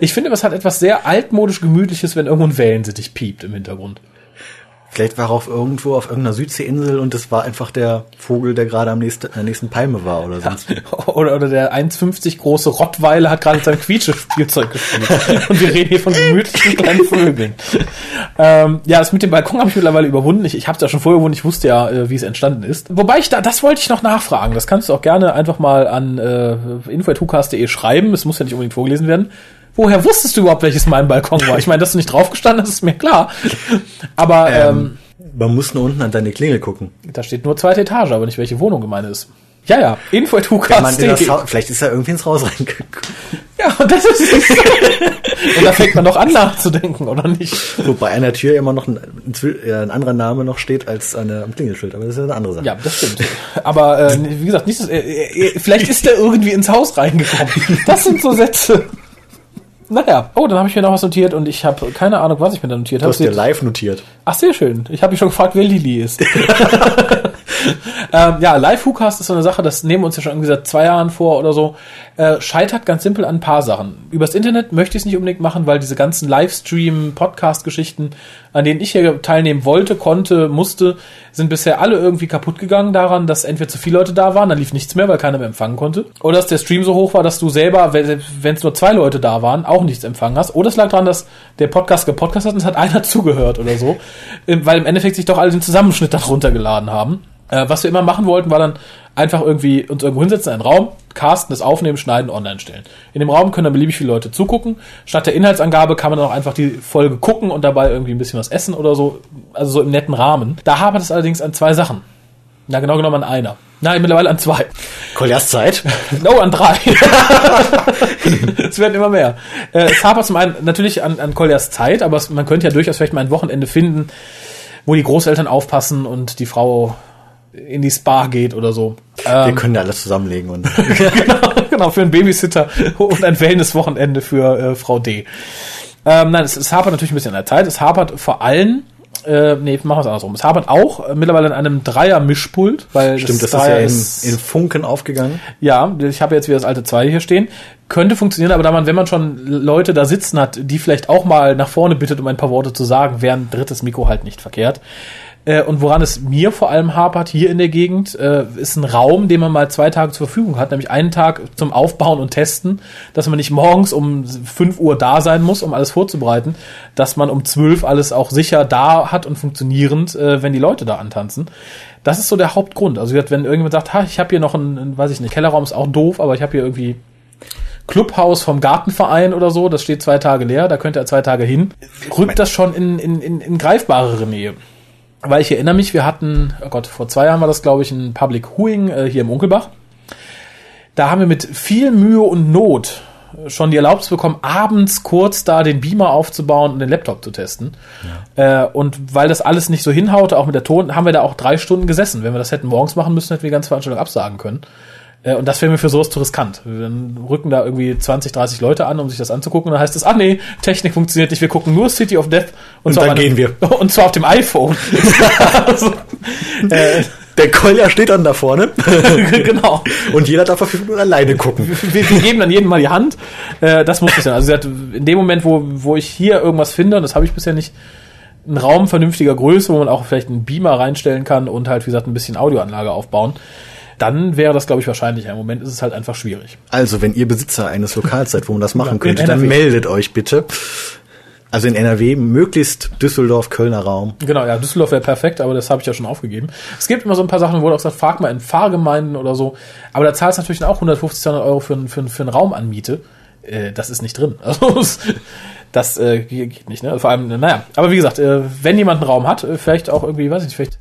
Ich finde, es hat etwas sehr altmodisch Gemütliches, wenn irgendwo ein Wellensittich piept im Hintergrund. Vielleicht war er auf irgendwo auf irgendeiner Südseeinsel und das war einfach der Vogel, der gerade am nächsten, an der nächsten Palme war oder sonst. Oder, oder der 1,50 große Rottweiler hat gerade sein Quietsche-Spielzeug gespielt. Und wir reden hier von gemütlichen kleinen Vögeln. Ähm, ja, das mit dem Balkon habe ich mittlerweile überwunden. Ich, ich habe es ja schon vorher überwunden. Ich wusste ja, äh, wie es entstanden ist. Wobei ich da, das wollte ich noch nachfragen. Das kannst du auch gerne einfach mal an äh, info.hucast.de schreiben. Es muss ja nicht unbedingt vorgelesen werden. Woher wusstest du überhaupt, welches mein Balkon war? Ich meine, dass du nicht draufgestanden hast, ist mir klar. Aber ähm, Man muss nur unten an deine Klingel gucken. da steht nur zweite Etage, aber nicht welche Wohnung gemeint ist. Ja, ja, Ja, man, in das info.hucast.de. Haus- vielleicht ist er irgendwie ins Haus reingeguckt. Ja, und das ist Und da fängt man noch an nachzudenken, oder nicht? Wobei an der Tür immer noch ein, ein, äh, anderer Name noch steht als der, am Klingelschild. Aber das ist ja eine andere Sache. Ja, das stimmt. Aber äh, wie gesagt, nicht, äh, äh, vielleicht ist der irgendwie ins Haus reingekommen. Das sind so Sätze. Naja, oh, dann habe ich mir noch was notiert und ich habe keine Ahnung, was ich mir da notiert Du habe. hast dir live notiert. Ach, sehr schön. Ich habe mich schon gefragt, wer Lili ist. ähm, ja, Live-Hookast ist so eine Sache, das nehmen wir uns ja schon irgendwie seit zwei Jahren vor oder so. Äh, scheitert ganz simpel an ein paar Sachen. Übers Internet möchte ich es nicht unbedingt machen, weil diese ganzen Livestream-Podcast-Geschichten, an denen ich hier teilnehmen wollte, konnte, musste, sind bisher alle irgendwie kaputt gegangen daran, dass entweder zu viele Leute da waren, dann lief nichts mehr, weil keiner mehr empfangen konnte. Oder dass der Stream so hoch war, dass du selber, wenn es nur zwei Leute da waren, auch nichts empfangen hast. Oder es lag daran, dass der Podcast gepodcast hat und es hat einer zugehört oder so. Ähm, Weil im Endeffekt sich doch alle den Zusammenschnitt dann runtergeladen haben. Äh, was wir immer machen wollten, war dann einfach irgendwie uns irgendwo hinsetzen, in einen Raum, casten, das aufnehmen, schneiden, online stellen. In dem Raum können dann beliebig viele Leute zugucken. Statt der Inhaltsangabe kann man dann auch einfach die Folge gucken und dabei irgendwie ein bisschen was essen oder so. Also so im netten Rahmen. Da hapert es allerdings an zwei Sachen. Na, genau genommen an einer. Nein, mittlerweile an zwei. Koljas Zeit. No, an drei. es werden immer mehr. Äh, es hapert zum einen natürlich an, an Koljas Zeit, aber es, man könnte ja durchaus vielleicht mal ein Wochenende finden, wo die Großeltern aufpassen und die Frau in die Spa geht oder so. Wir können ja alles zusammenlegen und genau, für einen Babysitter und ein Wellness-Wochenende für äh, Frau D. Ähm, nein, es, es hapert natürlich ein bisschen an der Zeit. Es hapert vor allem, äh, nee, machen wir es andersrum. Es hapert auch äh, mittlerweile an einem Dreier-Mischpult, weil stimmt, das ist Dreier ja in, in Funken aufgegangen. Ja, ich habe jetzt wieder das alte 2 hier stehen. Könnte funktionieren, aber da man, wenn man schon Leute da sitzen hat, die vielleicht auch mal nach vorne bittet, um ein paar Worte zu sagen, wäre ein drittes Mikro halt nicht verkehrt. Äh, Und woran es mir vor allem hapert hier in der Gegend, äh, ist ein Raum, den man mal zwei Tage zur Verfügung hat, nämlich einen Tag zum Aufbauen und Testen, dass man nicht morgens um 5 Uhr da sein muss, um alles vorzubereiten, dass man um 12 alles auch sicher da hat und funktionierend, äh, wenn die Leute da antanzen. Das ist so der Hauptgrund. Also wenn irgendjemand sagt, ha, ich habe hier noch einen, einen, weiß ich nicht, Kellerraum ist auch doof, aber ich habe hier irgendwie Clubhaus vom Gartenverein oder so, das steht zwei Tage leer, da könnte er zwei Tage hin, rückt das schon in, in, in, in greifbarere Nähe. Weil ich erinnere mich, wir hatten, oh Gott, vor zwei Jahren war das, glaube ich, ein Public Huing äh, hier im Unkelbach. Da haben wir mit viel Mühe und Not schon die Erlaubnis bekommen, abends kurz da den Beamer aufzubauen und den Laptop zu testen. Äh, und weil das alles nicht so hinhaute, auch mit der Ton, haben wir da auch drei Stunden gesessen. Wenn wir das hätten morgens machen müssen, hätten wir die ganze Veranstaltung absagen können. Äh, und das wäre mir für sowas zu riskant. Dann rücken da irgendwie 20, 30 Leute an, um sich das anzugucken. Und dann heißt es, ah nee, Technik funktioniert nicht, wir gucken nur City of Death. Und zwar dann gehen wir. Und zwar auf dem iPhone. also, äh, Der Kolja steht dann da vorne genau. und jeder darf auf fünf Minuten alleine gucken. wir, wir geben dann jedem mal die Hand. Äh, das muss es sein. Also sie hat, in dem Moment, wo, wo ich hier irgendwas finde, und das habe ich bisher nicht, einen Raum vernünftiger Größe, wo man auch vielleicht einen Beamer reinstellen kann und halt, wie gesagt, ein bisschen Audioanlage aufbauen, dann wäre das, glaube ich, wahrscheinlich. Im Moment ist es halt einfach schwierig. Also, wenn ihr Besitzer eines Lokals seid, wo man das machen Ja, könnte, dann meldet euch bitte. Also in NRW möglichst Düsseldorf, Kölner Raum. Genau, ja, Düsseldorf wäre perfekt, aber das habe ich ja schon aufgegeben. Es gibt immer so ein paar Sachen, wo du auch gesagt, frag mal in Fahrgemeinden oder so. Aber da zahlst du natürlich auch 150, 200 Euro für, einen- für, einen- für einen Raum an Miete. Äh, das ist nicht drin. Also das äh, geht nicht. Ne? Vor allem, naja. Aber wie gesagt, äh, wenn jemand einen Raum hat, äh, vielleicht auch irgendwie, weiß ich nicht, vielleicht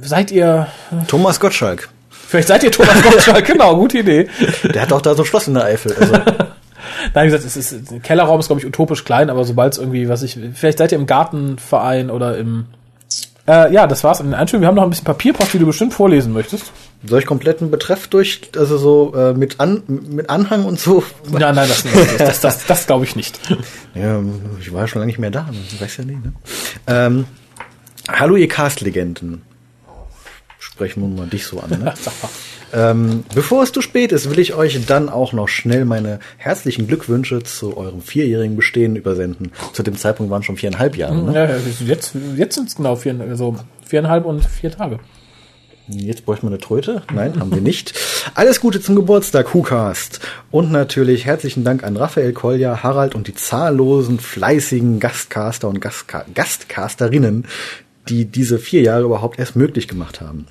seid ihr, Thomas Gottschalk. vielleicht seid ihr Thomas Gottschalk. genau, gute Idee. Der hat auch da so ein Schloss in der Eifel. Also, Nein, wie gesagt, es ist, ein Kellerraum ist, glaube ich, utopisch klein, aber sobald es irgendwie, was ich, vielleicht seid ihr im Gartenverein oder im, äh, ja, das war's an den Einstellungen. Wir haben noch ein bisschen Papierpost, die du bestimmt vorlesen möchtest. soll ich kompletten Betreff durch, also so äh, mit, an, mit Anhang und so? Nein, nein, das, das, das, das, das glaube ich nicht. Ja, ich war ja schon lange nicht mehr da. Weiß ja nie, ne? Ähm, hallo ihr Cast-Legenden. Sprechen wir mal dich so an, ne? Ähm, bevor es zu spät ist, will ich euch dann auch noch schnell meine herzlichen Glückwünsche zu eurem vierjährigen Bestehen übersenden. Zu dem Zeitpunkt waren schon viereinhalb Jahre. Ne? Ja, jetzt, jetzt sind es genau vier, also viereinhalb und vier Tage. Jetzt bräuchten wir eine Tröte. Nein, haben wir nicht. Alles Gute zum Geburtstag, WhoCast. Und natürlich herzlichen Dank an Raphael Kolja, Harald und die zahllosen, fleißigen Gastcaster und Gastka Gastcasterinnen, die diese vier Jahre überhaupt erst möglich gemacht haben.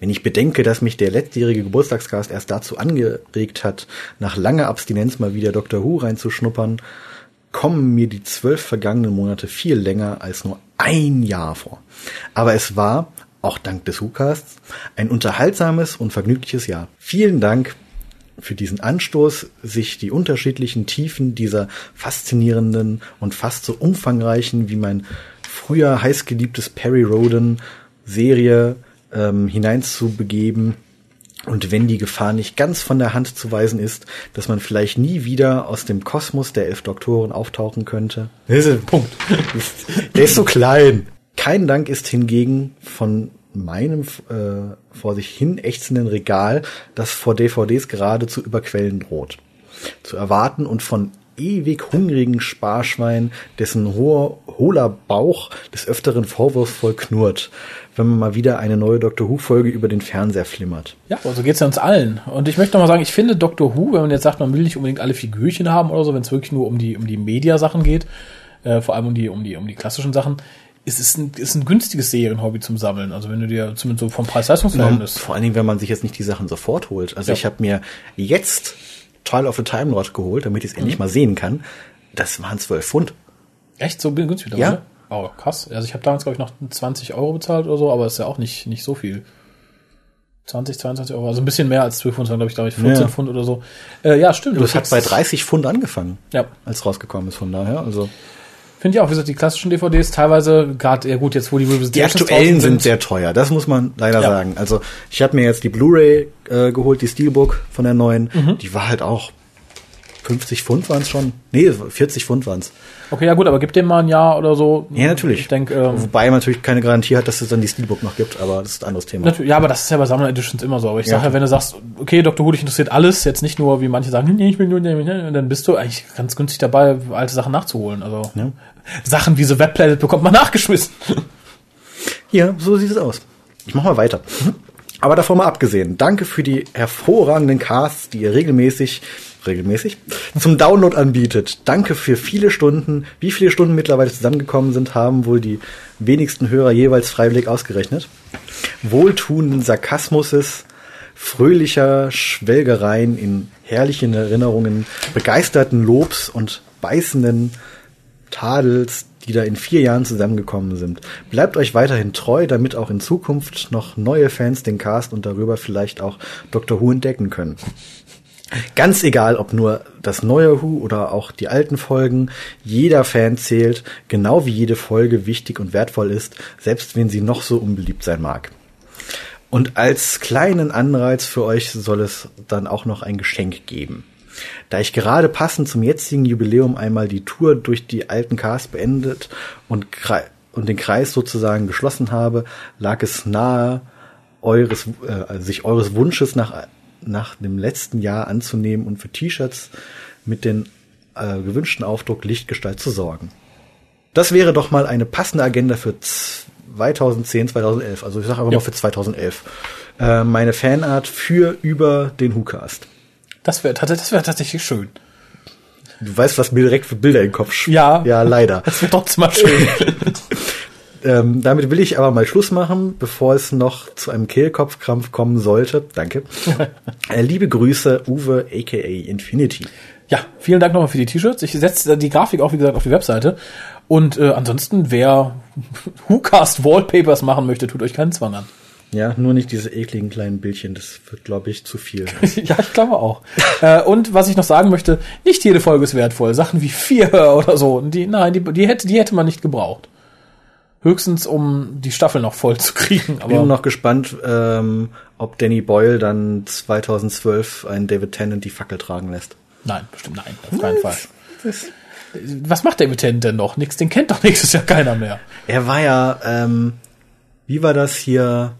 Wenn ich bedenke, dass mich der letztjährige Geburtstagscast erst dazu angeregt hat, nach langer Abstinenz mal wieder Dr. Who reinzuschnuppern, kommen mir die zwölf vergangenen Monate viel länger als nur ein Jahr vor. Aber es war, auch dank des WhoCasts, ein unterhaltsames und vergnügliches Jahr. Vielen Dank für diesen Anstoß, sich die unterschiedlichen Tiefen dieser faszinierenden und fast so umfangreichen wie mein früher heißgeliebtes Perry Roden Serie ähm, hineinzubegeben. Und wenn die Gefahr nicht ganz von der Hand zu weisen ist, dass man vielleicht nie wieder aus dem Kosmos der elf Doktoren auftauchen könnte. Punkt. Der ist so klein. Kein Dank ist hingegen von meinem äh, vor sich hin ächzenden Regal, das vor DVDs gerade zu überquellen droht. Zu erwarten und von ewig hungrigen Sparschwein, dessen hoher, hohler Bauch des Öfteren vorwurfsvoll knurrt, wenn man mal wieder eine neue Doctor Who-Folge über den Fernseher flimmert. Ja, so geht's ja uns allen. Und ich möchte noch mal sagen, ich finde Doctor Who, wenn man jetzt sagt, man will nicht unbedingt alle Figürchen haben oder so, wenn es wirklich nur um die, um die Media-Sachen geht, äh, vor allem um die, um die, um die klassischen Sachen, ist es ein, ist ein günstiges Serienhobby zum Sammeln. Also wenn du dir zumindest so vom Preis-Leistungs-Verhältnis. Vor allen Dingen, wenn man sich jetzt nicht die Sachen sofort holt. Also Ja. ich habe mir jetzt Trial of the Time Lord geholt, damit ich es endlich mal sehen kann. Das waren 12 Pfund. Echt so günstig Ja. ne? Oh, krass. Also ich habe damals, glaube ich, noch 20 Euro bezahlt oder so, aber ist ja auch nicht, nicht so viel. 20, 22 Euro, also ein bisschen mehr als 12 Pfund, sondern glaube ich, glaube ich, 14 Ja. Pfund oder so. Äh, ja, stimmt. Das hat bei 30 Pfund angefangen, Ja, als rausgekommen ist. Von daher, also finde ich auch. Wie gesagt, die klassischen DVDs teilweise, gerade, ja gut, jetzt wo die die Revisitations aktuellen draußen sind sehr teuer. Das muss man leider Ja. sagen. Also ich habe mir jetzt die Blu-ray äh, geholt, die Steelbook von der neuen. Mhm. Die war halt auch 50 Pfund waren es schon. Nee, 40 Pfund waren es. Okay, ja gut, aber gib dem mal ein Jahr oder so. Ja, natürlich. Ich denke, ähm, Wobei man natürlich keine Garantie hat, dass es dann die Steelbook noch gibt, aber das ist ein anderes Thema. ja, aber das ist ja bei Sammler Editions immer so. Aber ich Ja. sage ja, wenn du sagst, okay, Dr. Who dich interessiert alles, jetzt nicht nur, wie manche sagen, nee, ich will nur, nee, nee, dann bist du eigentlich ganz günstig dabei, alte Sachen nachzuholen. Also Ja. Sachen wie The Web Planet bekommt man nachgeschmissen. Hier, so sieht es aus. Ich mach mal weiter. Aber davon mal abgesehen, danke für die hervorragenden Casts, die ihr regelmäßig, regelmäßig zum Download anbietet. Danke für viele Stunden. Wie viele Stunden mittlerweile zusammengekommen sind, haben wohl die wenigsten Hörer jeweils freiwillig ausgerechnet. Wohltuenden Sarkasmuses, fröhlicher Schwelgereien in herrlichen Erinnerungen, begeisterten Lobs und beißenden Tadels, die da in vier Jahren zusammengekommen sind. Bleibt euch weiterhin treu, damit auch in Zukunft noch neue Fans den Cast und darüber vielleicht auch Dr. Who entdecken können. Ganz egal, ob nur das neue Who oder auch die alten Folgen, jeder Fan zählt, genau wie jede Folge wichtig und wertvoll ist, selbst wenn sie noch so unbeliebt sein mag. Und als kleinen Anreiz für euch soll es dann auch noch ein Geschenk geben. Da ich gerade passend zum jetzigen Jubiläum einmal die Tour durch die alten Cast beendet und, und den Kreis sozusagen geschlossen habe, lag es nahe, eures, äh, sich eures Wunsches nach, nach dem letzten Jahr anzunehmen und für T-Shirts mit den äh, gewünschten Aufdruck Lichtgestalt zu sorgen. Das wäre doch mal eine passende Agenda für 2010, 2011. Also ich sage einfach Ja. mal für 2011. Äh, meine Fanart für über den WhoCast. Das wäre das wär tatsächlich schön. Du weißt, was mir direkt für Bilder in den Kopf sch- Ja. Ja, leider. Das wird trotzdem mal schön. ähm, damit will ich aber mal Schluss machen, bevor es noch zu einem Kehlkopfkrampf kommen sollte. Danke. äh, liebe Grüße, Uwe aka Infinity. ja, vielen Dank nochmal für die T-Shirts. Ich setze die Grafik auch, wie gesagt, auf die Webseite. Und äh, ansonsten, wer WhoCast Wallpapers machen möchte, tut euch keinen Zwang an. Ja, nur nicht diese ekligen kleinen Bildchen, das wird, glaube ich, zu viel. ja, ich glaube auch. äh, und was ich noch sagen möchte, nicht jede Folge ist wertvoll. Sachen wie vier oder so, die, nein, die, die, hätte, die hätte man nicht gebraucht. Höchstens, um die Staffel noch voll zu kriegen. Ich bin noch gespannt, ähm, ob Danny Boyle dann 2012 einen David Tennant die Fackel tragen lässt. nein, bestimmt nein, auf keinen Fall. Was macht David Tennant denn noch? Nix, den kennt doch nächstes Jahr keiner mehr. Er war ja, ähm, wie war das hier,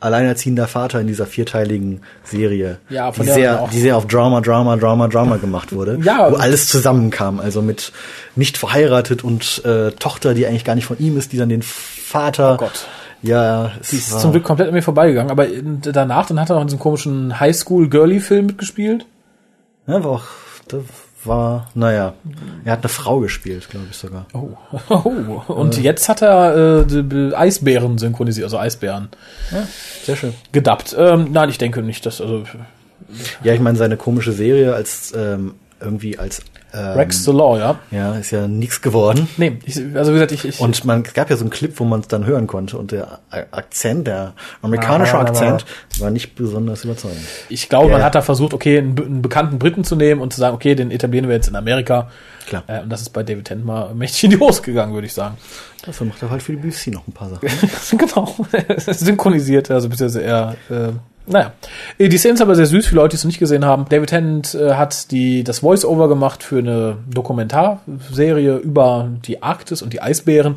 alleinerziehender Vater in dieser vierteiligen Serie, Ja, von die, sehr, die sehr auf Drama, Drama, Drama, Drama gemacht wurde, Ja. wo alles zusammenkam, also mit nicht verheiratet und äh, Tochter, die eigentlich gar nicht von ihm ist, die dann den Vater, Oh Gott. ja, es Die ist war- zum Glück komplett an mir vorbeigegangen. Aber danach, dann hat er noch in diesem komischen Highschool-Girly-Film mitgespielt. ja, war auch, war, naja, er hat eine Frau gespielt, glaube ich sogar. Oh. oh. Und jetzt hat er äh, Eisbären synchronisiert, also Eisbären Sehr schön. gedubbt. Ähm, nein, ich denke nicht, dass also Ja, ich meine, seine komische Serie als ähm, irgendwie als ähm, Rex the Law, ja. ja, ist ja nichts geworden. Nee, ich, also wie gesagt, ich, ich Und man es gab ja so einen Clip, wo man es dann hören konnte und der Akzent, der amerikanische Ah, Akzent, war nicht besonders überzeugend. Ich glaube, man Ja. hat da versucht, okay, einen, einen bekannten Briten zu nehmen und zu sagen, okay, den etablieren wir jetzt in Amerika. Klar. Äh, und das ist bei David Tennant mal mächtig in die Hose gegangen, würde ich sagen. Dafür macht er halt für die BBC noch ein paar Sachen. genau. Synchronisiert, also beziehungsweise eher, äh, naja. Äh, Die Szene ist aber sehr süß für Leute, die es noch nicht gesehen haben. David Tennant äh, hat die, das Voice-Over gemacht für eine Dokumentarserie über die Arktis und die Eisbären.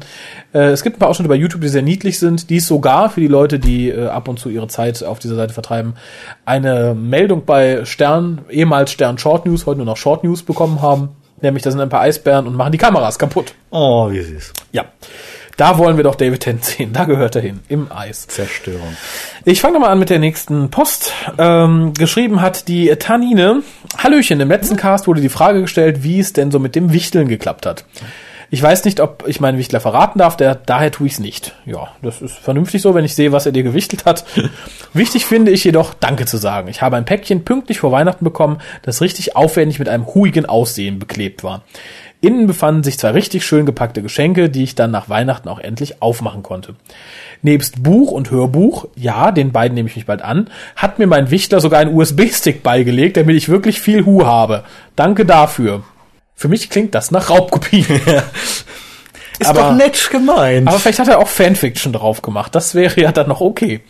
Äh, es gibt ein paar Ausschnitte bei YouTube, die sehr niedlich sind. Die ist sogar für die Leute, die äh, ab und zu ihre Zeit auf dieser Seite vertreiben, eine Meldung bei Stern, ehemals Stern Short News, heute nur noch Short News bekommen haben. Nämlich, da sind ein paar Eisbären und machen die Kameras kaputt. Oh, wie süß. Ja. Da wollen wir doch David Tennant sehen. Da gehört er hin. Im Eis. Zerstörung. Ich fange mal an mit der nächsten Post. Ähm, geschrieben hat die Tanine. Hallöchen, im letzten Cast wurde die Frage gestellt, wie es denn so mit dem Wichteln geklappt hat. Ich weiß nicht, ob ich meinen Wichtler verraten darf, der, daher tue ich es nicht. Ja, das ist vernünftig so, wenn ich sehe, was er dir gewichtelt hat. Wichtig finde ich jedoch, Danke zu sagen. Ich habe ein Päckchen pünktlich vor Weihnachten bekommen, das richtig aufwendig mit einem huigen Aussehen beklebt war. Innen befanden sich zwei richtig schön gepackte Geschenke, die ich dann nach Weihnachten auch endlich aufmachen konnte. Nebst Buch und Hörbuch, ja, den beiden nehme ich mich bald an, hat mir mein Wichtler sogar einen USB-Stick beigelegt, damit ich wirklich viel Hu habe. Danke dafür. Für mich klingt das nach Raubkopie. Ist Aber- doch nett gemeint. Aber vielleicht hat er auch Fanfiction drauf gemacht. Das wäre ja dann noch okay.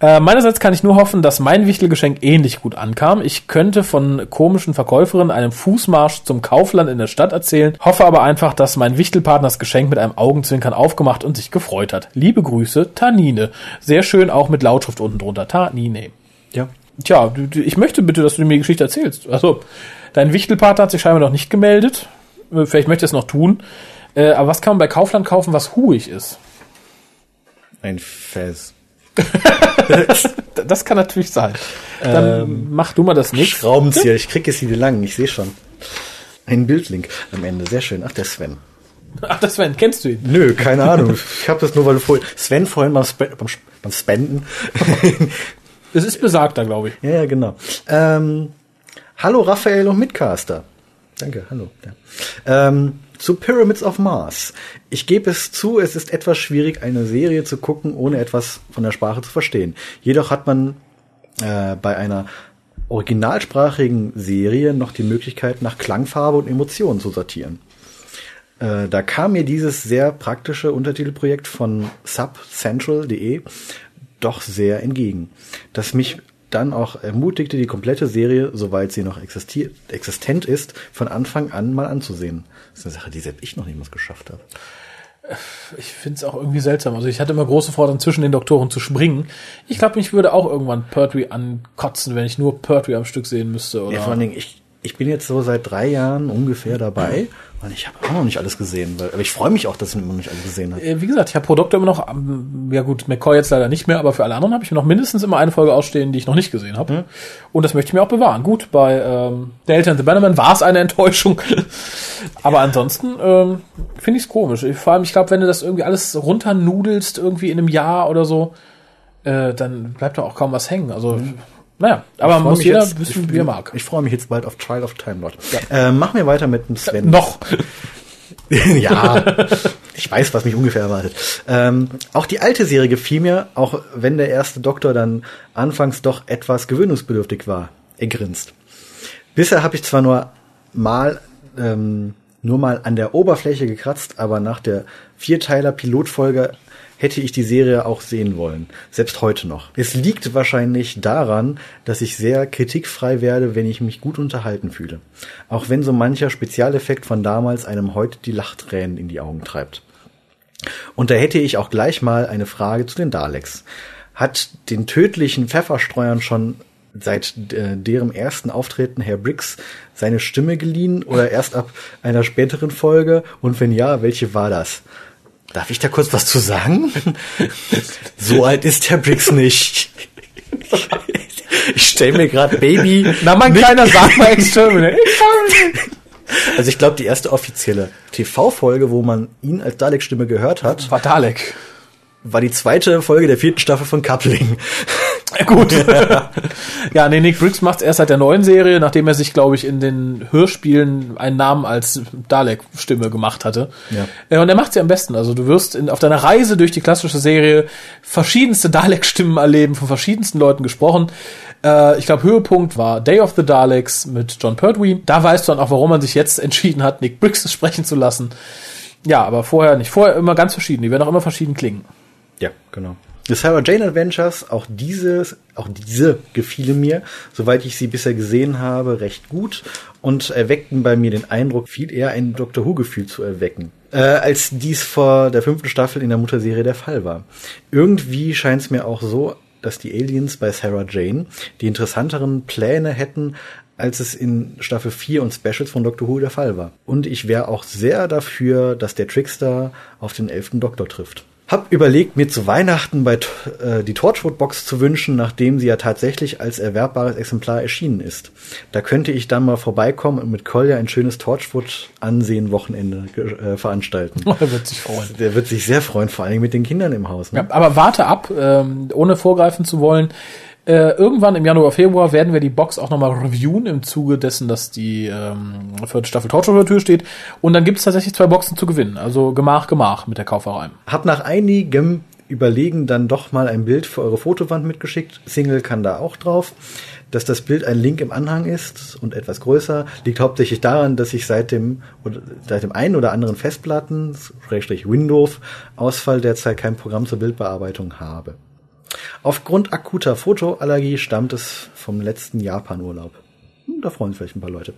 Äh, meinerseits kann ich nur hoffen, dass mein Wichtelgeschenk ähnlich gut ankam. Ich könnte von komischen Verkäuferinnen einem Fußmarsch zum Kaufland in der Stadt erzählen, hoffe aber einfach, dass mein Wichtelpartner das Geschenk mit einem Augenzwinkern aufgemacht und sich gefreut hat. Liebe Grüße, Tanine. Sehr schön auch mit Lautschrift unten drunter. Tanine. ja. Tja, ich möchte bitte, dass du mir die Geschichte erzählst. Also, dein Wichtelpartner hat sich scheinbar noch nicht gemeldet. Äh, Vielleicht möchte er es noch tun. Äh, aber was kann man bei Kaufland kaufen, was huig ist? Ein Fez. D- Das kann natürlich sein. Dann mach du mal das nicht. Schraubenzieher. Ich krieg jetzt hier lang. Ich sehe schon. Ein Bildlink am Ende. Sehr schön. Ach, der Sven. Ach, das Sven, kennst du ihn? Nö, keine Ahnung. Ich habe das nur, weil du vorhin, Sven vorhin beim, Spe beim, Sp- beim Spenden. Es ist besagter, glaube ich. ja, ja, genau. Ähm, hallo Raphael und Mitcaster. Danke, hallo. Ja. Ähm, zu Pyramids of Mars. Ich gebe es zu, es ist etwas schwierig, eine Serie zu gucken, ohne etwas von der Sprache zu verstehen. Jedoch hat man äh, bei einer originalsprachigen Serie noch die Möglichkeit, nach Klangfarbe und Emotionen zu sortieren. Äh, da kam mir dieses sehr praktische Untertitelprojekt von subcentral.de doch sehr entgegen, das mich dann auch ermutigte, die komplette Serie, soweit sie noch existiert, existent ist, von Anfang an mal anzusehen. Das ist eine Sache, die selbst ich noch niemals geschafft habe. Ich finde es auch irgendwie seltsam. Also ich hatte immer große Freude, zwischen den Doktoren zu springen. Ich glaube, mich würde auch irgendwann Pertwee ankotzen, wenn ich nur Pertwee am Stück sehen müsste. Oder? Ja, vor allen Dingen, ich ich bin jetzt so seit drei Jahren ungefähr dabei und ich habe auch noch nicht alles gesehen. Weil, aber ich freue mich auch, dass ich immer noch nicht alles gesehen habe. Äh, Wie gesagt, ich habe Produkte immer noch, ähm, ja gut, McCoy jetzt leider nicht mehr, aber für alle anderen habe ich mir noch mindestens immer eine Folge ausstehen, die ich noch nicht gesehen habe. Und das möchte ich mir auch bewahren. Gut, bei ähm, Delta and the Bannerman war es eine Enttäuschung. aber ansonsten ähm, finde ich es komisch. Ich- Vor allem, ich glaube, wenn du das irgendwie alles runternudelst, irgendwie in einem Jahr oder so, äh, dann bleibt da auch kaum was hängen. Also, naja, aber muss jeder jetzt- wissen, ich, wie er mag. Ich freue mich jetzt bald auf Trial of Time Lord. Äh, machen wir weiter mit dem Sven. Noch. ja, ich weiß, was mich ungefähr erwartet. Ähm, auch die alte Serie gefiel mir, auch wenn der erste Doktor dann anfangs doch etwas gewöhnungsbedürftig war. Er grinst. Bisher habe ich zwar nur mal ähm, nur mal an der Oberfläche gekratzt, aber nach der Vierteiler Pilotfolge hätte ich die Serie auch sehen wollen, selbst heute noch. Es liegt wahrscheinlich daran, dass ich sehr kritikfrei werde, wenn ich mich gut unterhalten fühle. Auch wenn so mancher Spezialeffekt von damals einem heute die Lachtränen in die Augen treibt. Und da hätte ich auch gleich mal eine Frage zu den Daleks. Hat den tödlichen Pfefferstreuern schon seit äh, deren ersten Auftreten Herr Briggs seine Stimme geliehen oder erst ab einer späteren Folge? Und wenn ja, welche war das? Darf ich da kurz was zu sagen? so alt ist Herr Briggs nicht. Ich stelle mir gerade Baby. Na, mein kleiner, sag mal Exterminate. Also ich glaube, die erste offizielle TV-Folge, wo man ihn als Dalek-Stimme gehört hat, War Dalek. war die zweite Folge der vierten Staffel von Coupling. Gut. ja, nee, Nick Briggs macht erst seit der neuen Serie, nachdem er sich, glaube ich, in den Hörspielen einen Namen als Dalek-Stimme gemacht hatte. Ja. Äh, Und er macht sie am besten. Also du wirst in, auf deiner Reise durch die klassische Serie verschiedenste Dalek-Stimmen erleben, von verschiedensten Leuten gesprochen. Äh, ich glaube, Höhepunkt war Day of the Daleks mit John Pertwee. Da weißt du dann auch, warum man sich jetzt entschieden hat, Nick Briggs sprechen zu lassen. Ja, aber vorher nicht. Vorher immer ganz verschieden. Die werden auch immer verschieden klingen. Ja, genau. The Sarah Jane Adventures, auch dieses, auch diese gefielen mir, soweit ich sie bisher gesehen habe, recht gut und erweckten bei mir den Eindruck, viel eher ein Doctor Who-Gefühl zu erwecken, äh, als dies vor der fünften Staffel in der Mutterserie der Fall war. Irgendwie scheint es mir auch so, dass die Aliens bei Sarah Jane die interessanteren Pläne hätten, als es in Staffel 4 und Specials von Doctor Who der Fall war. Und ich wäre auch sehr dafür, dass der Trickster auf den elften Doktor trifft. Hab überlegt, mir zu Weihnachten bei äh, die Torchwood-Box zu wünschen, nachdem sie ja tatsächlich als erwerbbares Exemplar erschienen ist. Da könnte ich dann mal vorbeikommen und mit Kolja ein schönes Torchwood-Ansehen-Wochenende äh, veranstalten. er wird sich freuen. Der wird sich sehr freuen, vor allen Dingen mit den Kindern im Haus. Ne? Ja, aber warte ab, ähm, ohne vorgreifen zu wollen. Äh, irgendwann im Januar, Februar werden wir die Box auch nochmal reviewen im Zuge dessen, dass die ähm, vierte Staffel Torture vor der Tür steht. Und dann gibt es tatsächlich zwei Boxen zu gewinnen. Also Gemach, Gemach mit der Kauferei. Hab nach einigem Überlegen dann doch mal ein Bild für eure Fotowand mitgeschickt. Single kann da auch drauf. Dass das Bild ein Link im Anhang ist und etwas größer, liegt hauptsächlich daran, dass ich seit dem, seit dem einen oder anderen Festplatten, Schrägstrich Windows, Ausfall derzeit kein Programm zur Bildbearbeitung habe. Aufgrund akuter Fotoallergie stammt es vom letzten Japan-Urlaub. Hm, Da freuen sich vielleicht ein paar Leute.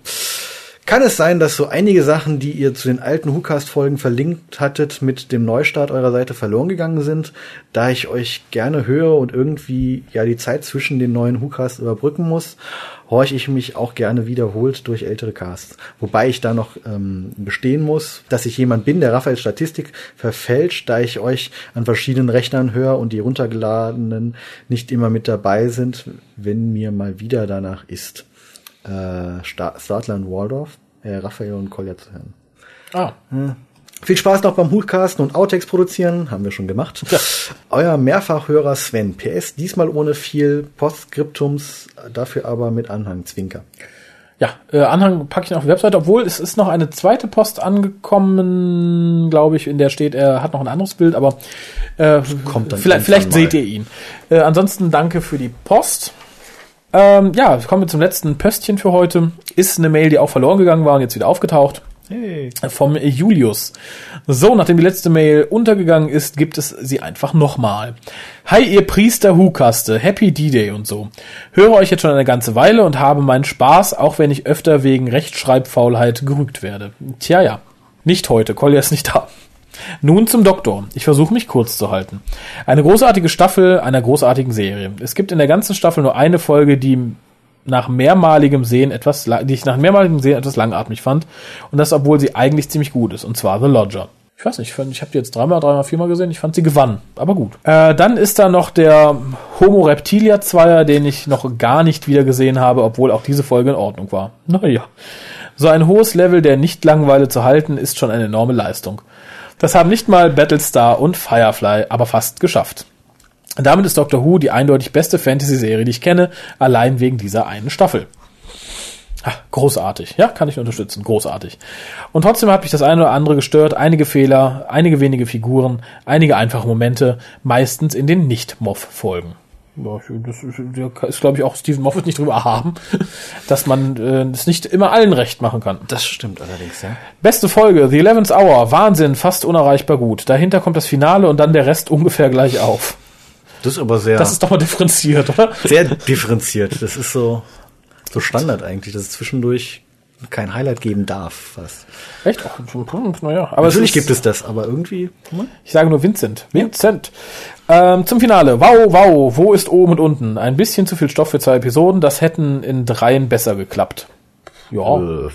Kann es sein, dass so einige Sachen, die ihr zu den alten WhoCast-Folgen verlinkt hattet, mit dem Neustart eurer Seite verloren gegangen sind, da ich euch gerne höre und irgendwie ja die Zeit zwischen den neuen WhoCasts überbrücken muss, horche ich mich auch gerne wiederholt durch ältere Casts. Wobei ich da noch ähm, bestehen muss, dass ich jemand bin, der Raphaels Statistik verfälscht, da ich euch an verschiedenen Rechnern höre und die runtergeladenen nicht immer mit dabei sind, wenn mir mal wieder danach ist äh, Sta- Stadler und Waldorf, äh, Raphael und Kolja zu hören. Ah, Viel Spaß noch beim Hutcasten und Outtakes produzieren, haben wir schon gemacht. Euer Mehrfachhörer Sven, PS, diesmal ohne viel Postskriptums, dafür aber mit Anhang, Zwinker. ja, äh, Anhang packe ich noch auf die Webseite, obwohl es ist noch eine zweite Post angekommen, glaube ich, in der steht, er hat noch ein anderes Bild, aber äh, Kommt dann vielleicht, vielleicht seht ihr ihn. Äh, ansonsten danke für die Post. Ähm, ja, kommen wir zum letzten Pöstchen für heute. Ist eine Mail, die auch verloren gegangen war und jetzt wieder aufgetaucht. Hey. Vom Julius. So, nachdem die letzte Mail untergegangen ist, gibt es sie einfach nochmal. Hi, ihr Priester Hukaste, Happy D-Day und so. Höre euch jetzt schon eine ganze Weile und habe meinen Spaß, auch wenn ich öfter wegen Rechtschreibfaulheit gerügt werde. Tja, ja. Nicht heute, Kolja ist nicht da. Nun zum Doktor. Ich versuche mich kurz zu halten. Eine großartige Staffel einer großartigen Serie. Es gibt in der ganzen Staffel nur eine Folge, die nach mehrmaligem Sehen etwas, die ich nach mehrmaligem Sehen etwas langatmig fand. Und das, obwohl sie eigentlich ziemlich gut ist. Und zwar The Lodger. Ich weiß nicht, ich, fand- ich habe die jetzt dreimal, dreimal, viermal gesehen. Ich fand sie gewann, aber gut. Äh, dann ist da noch der Homo Reptilia Zweier, den ich noch gar nicht wieder gesehen habe, obwohl auch diese Folge in Ordnung war. Naja. So ein hohes Level der Nicht-Langeweile zu halten, ist schon eine enorme Leistung. Das haben nicht mal Battlestar und Firefly aber fast geschafft. Damit ist Doctor Who die eindeutig beste Fantasy-Serie, die ich kenne, allein wegen dieser einen Staffel. Ah, großartig. Ja, kann ich unterstützen. Großartig. Und trotzdem hat mich das eine oder andere gestört. Einige Fehler, einige wenige Figuren, einige einfache Momente, meistens in den Nicht-Moff-Folgen. Ja, das ist, ist glaube ich, auch Stephen Moffat nicht drüber haben, dass man äh, es nicht immer allen recht machen kann. Das stimmt allerdings, ja. Beste Folge, The Eleventh Hour, Wahnsinn, fast unerreichbar gut. Dahinter kommt das Finale und dann der Rest ungefähr gleich auf. Das ist aber sehr, Das ist doch mal differenziert, oder? sehr differenziert. Das ist so, so Standard eigentlich, dass es zwischendurch kein Highlight geben darf. Fast. Echt? Ach, naja, aber Natürlich es ist, gibt es das, aber irgendwie. hm? Ich sage nur Vincent. Vincent. Ähm, zum Finale. Wow, wow, wo ist oben und unten? Ein bisschen zu viel Stoff für zwei Episoden. Das hätten in dreien besser geklappt. Ja. Äh,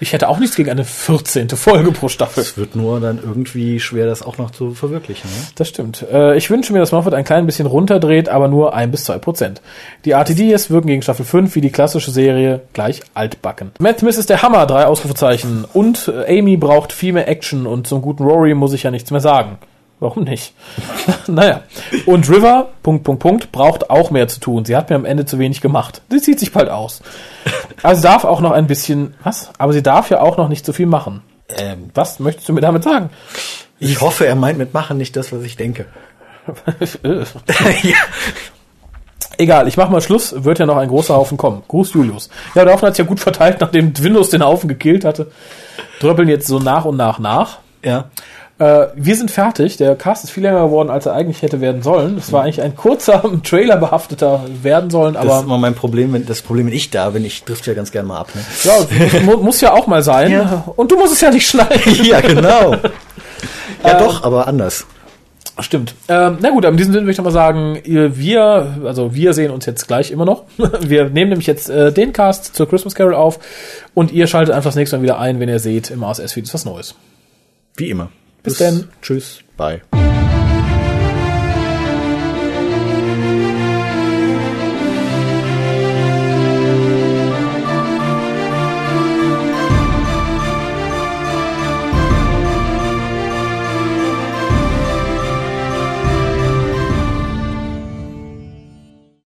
Ich hätte auch nichts gegen eine 14. Folge pro Staffel. Es wird nur dann irgendwie schwer, das auch noch zu verwirklichen. Ne? Das stimmt. Äh, ich wünsche mir, dass Moffat ein klein bisschen runterdreht, aber nur ein bis zwei Prozent. Die RTDs wirken gegen Staffel 5 wie die klassische Serie gleich altbacken. Matt Smith ist der Hammer, drei Ausrufezeichen. Und äh, Amy braucht viel mehr Action und zum guten Rory muss ich ja nichts mehr sagen. Warum nicht? naja. Und River, Punkt, Punkt, Punkt, braucht auch mehr zu tun. Sie hat mir am Ende zu wenig gemacht. Sie zieht sich bald aus. Also darf auch noch ein bisschen, was? Aber sie darf ja auch noch nicht so viel machen. Ähm, was möchtest du mir damit sagen? Ich hoffe, er meint mit machen nicht das, was ich denke. ja. Egal, ich mach mal Schluss, wird ja noch ein großer Haufen kommen. Gruß Julius. Ja, der Haufen hat's ja gut verteilt, nachdem Windows den Haufen gekillt hatte. Dröppeln jetzt so nach und nach nach. ja. Äh, wir sind fertig. Der Cast ist viel länger geworden, als er eigentlich hätte werden sollen. Das war eigentlich ein kurzer, Trailer behafteter werden sollen, Das ist aber immer mein Problem, wenn das Problem, wenn ich da bin. Ich drifte ja ganz gerne mal ab. Ne? ja, mu muss ja auch mal sein. Ja. Und du musst es ja nicht schneiden. ja, genau. Ja, doch, aber anders. Stimmt. Ähm, na gut, aber in diesem Sinne würde ich noch mal sagen, wir, also wir sehen uns jetzt gleich immer noch. Wir nehmen nämlich jetzt äh, den Cast zur Christmas Carol auf und ihr schaltet einfach das nächste Mal wieder ein, wenn ihr seht, im ASS-Feed ist was Neues. Wie immer. Bis denn. Tschüss. Bye.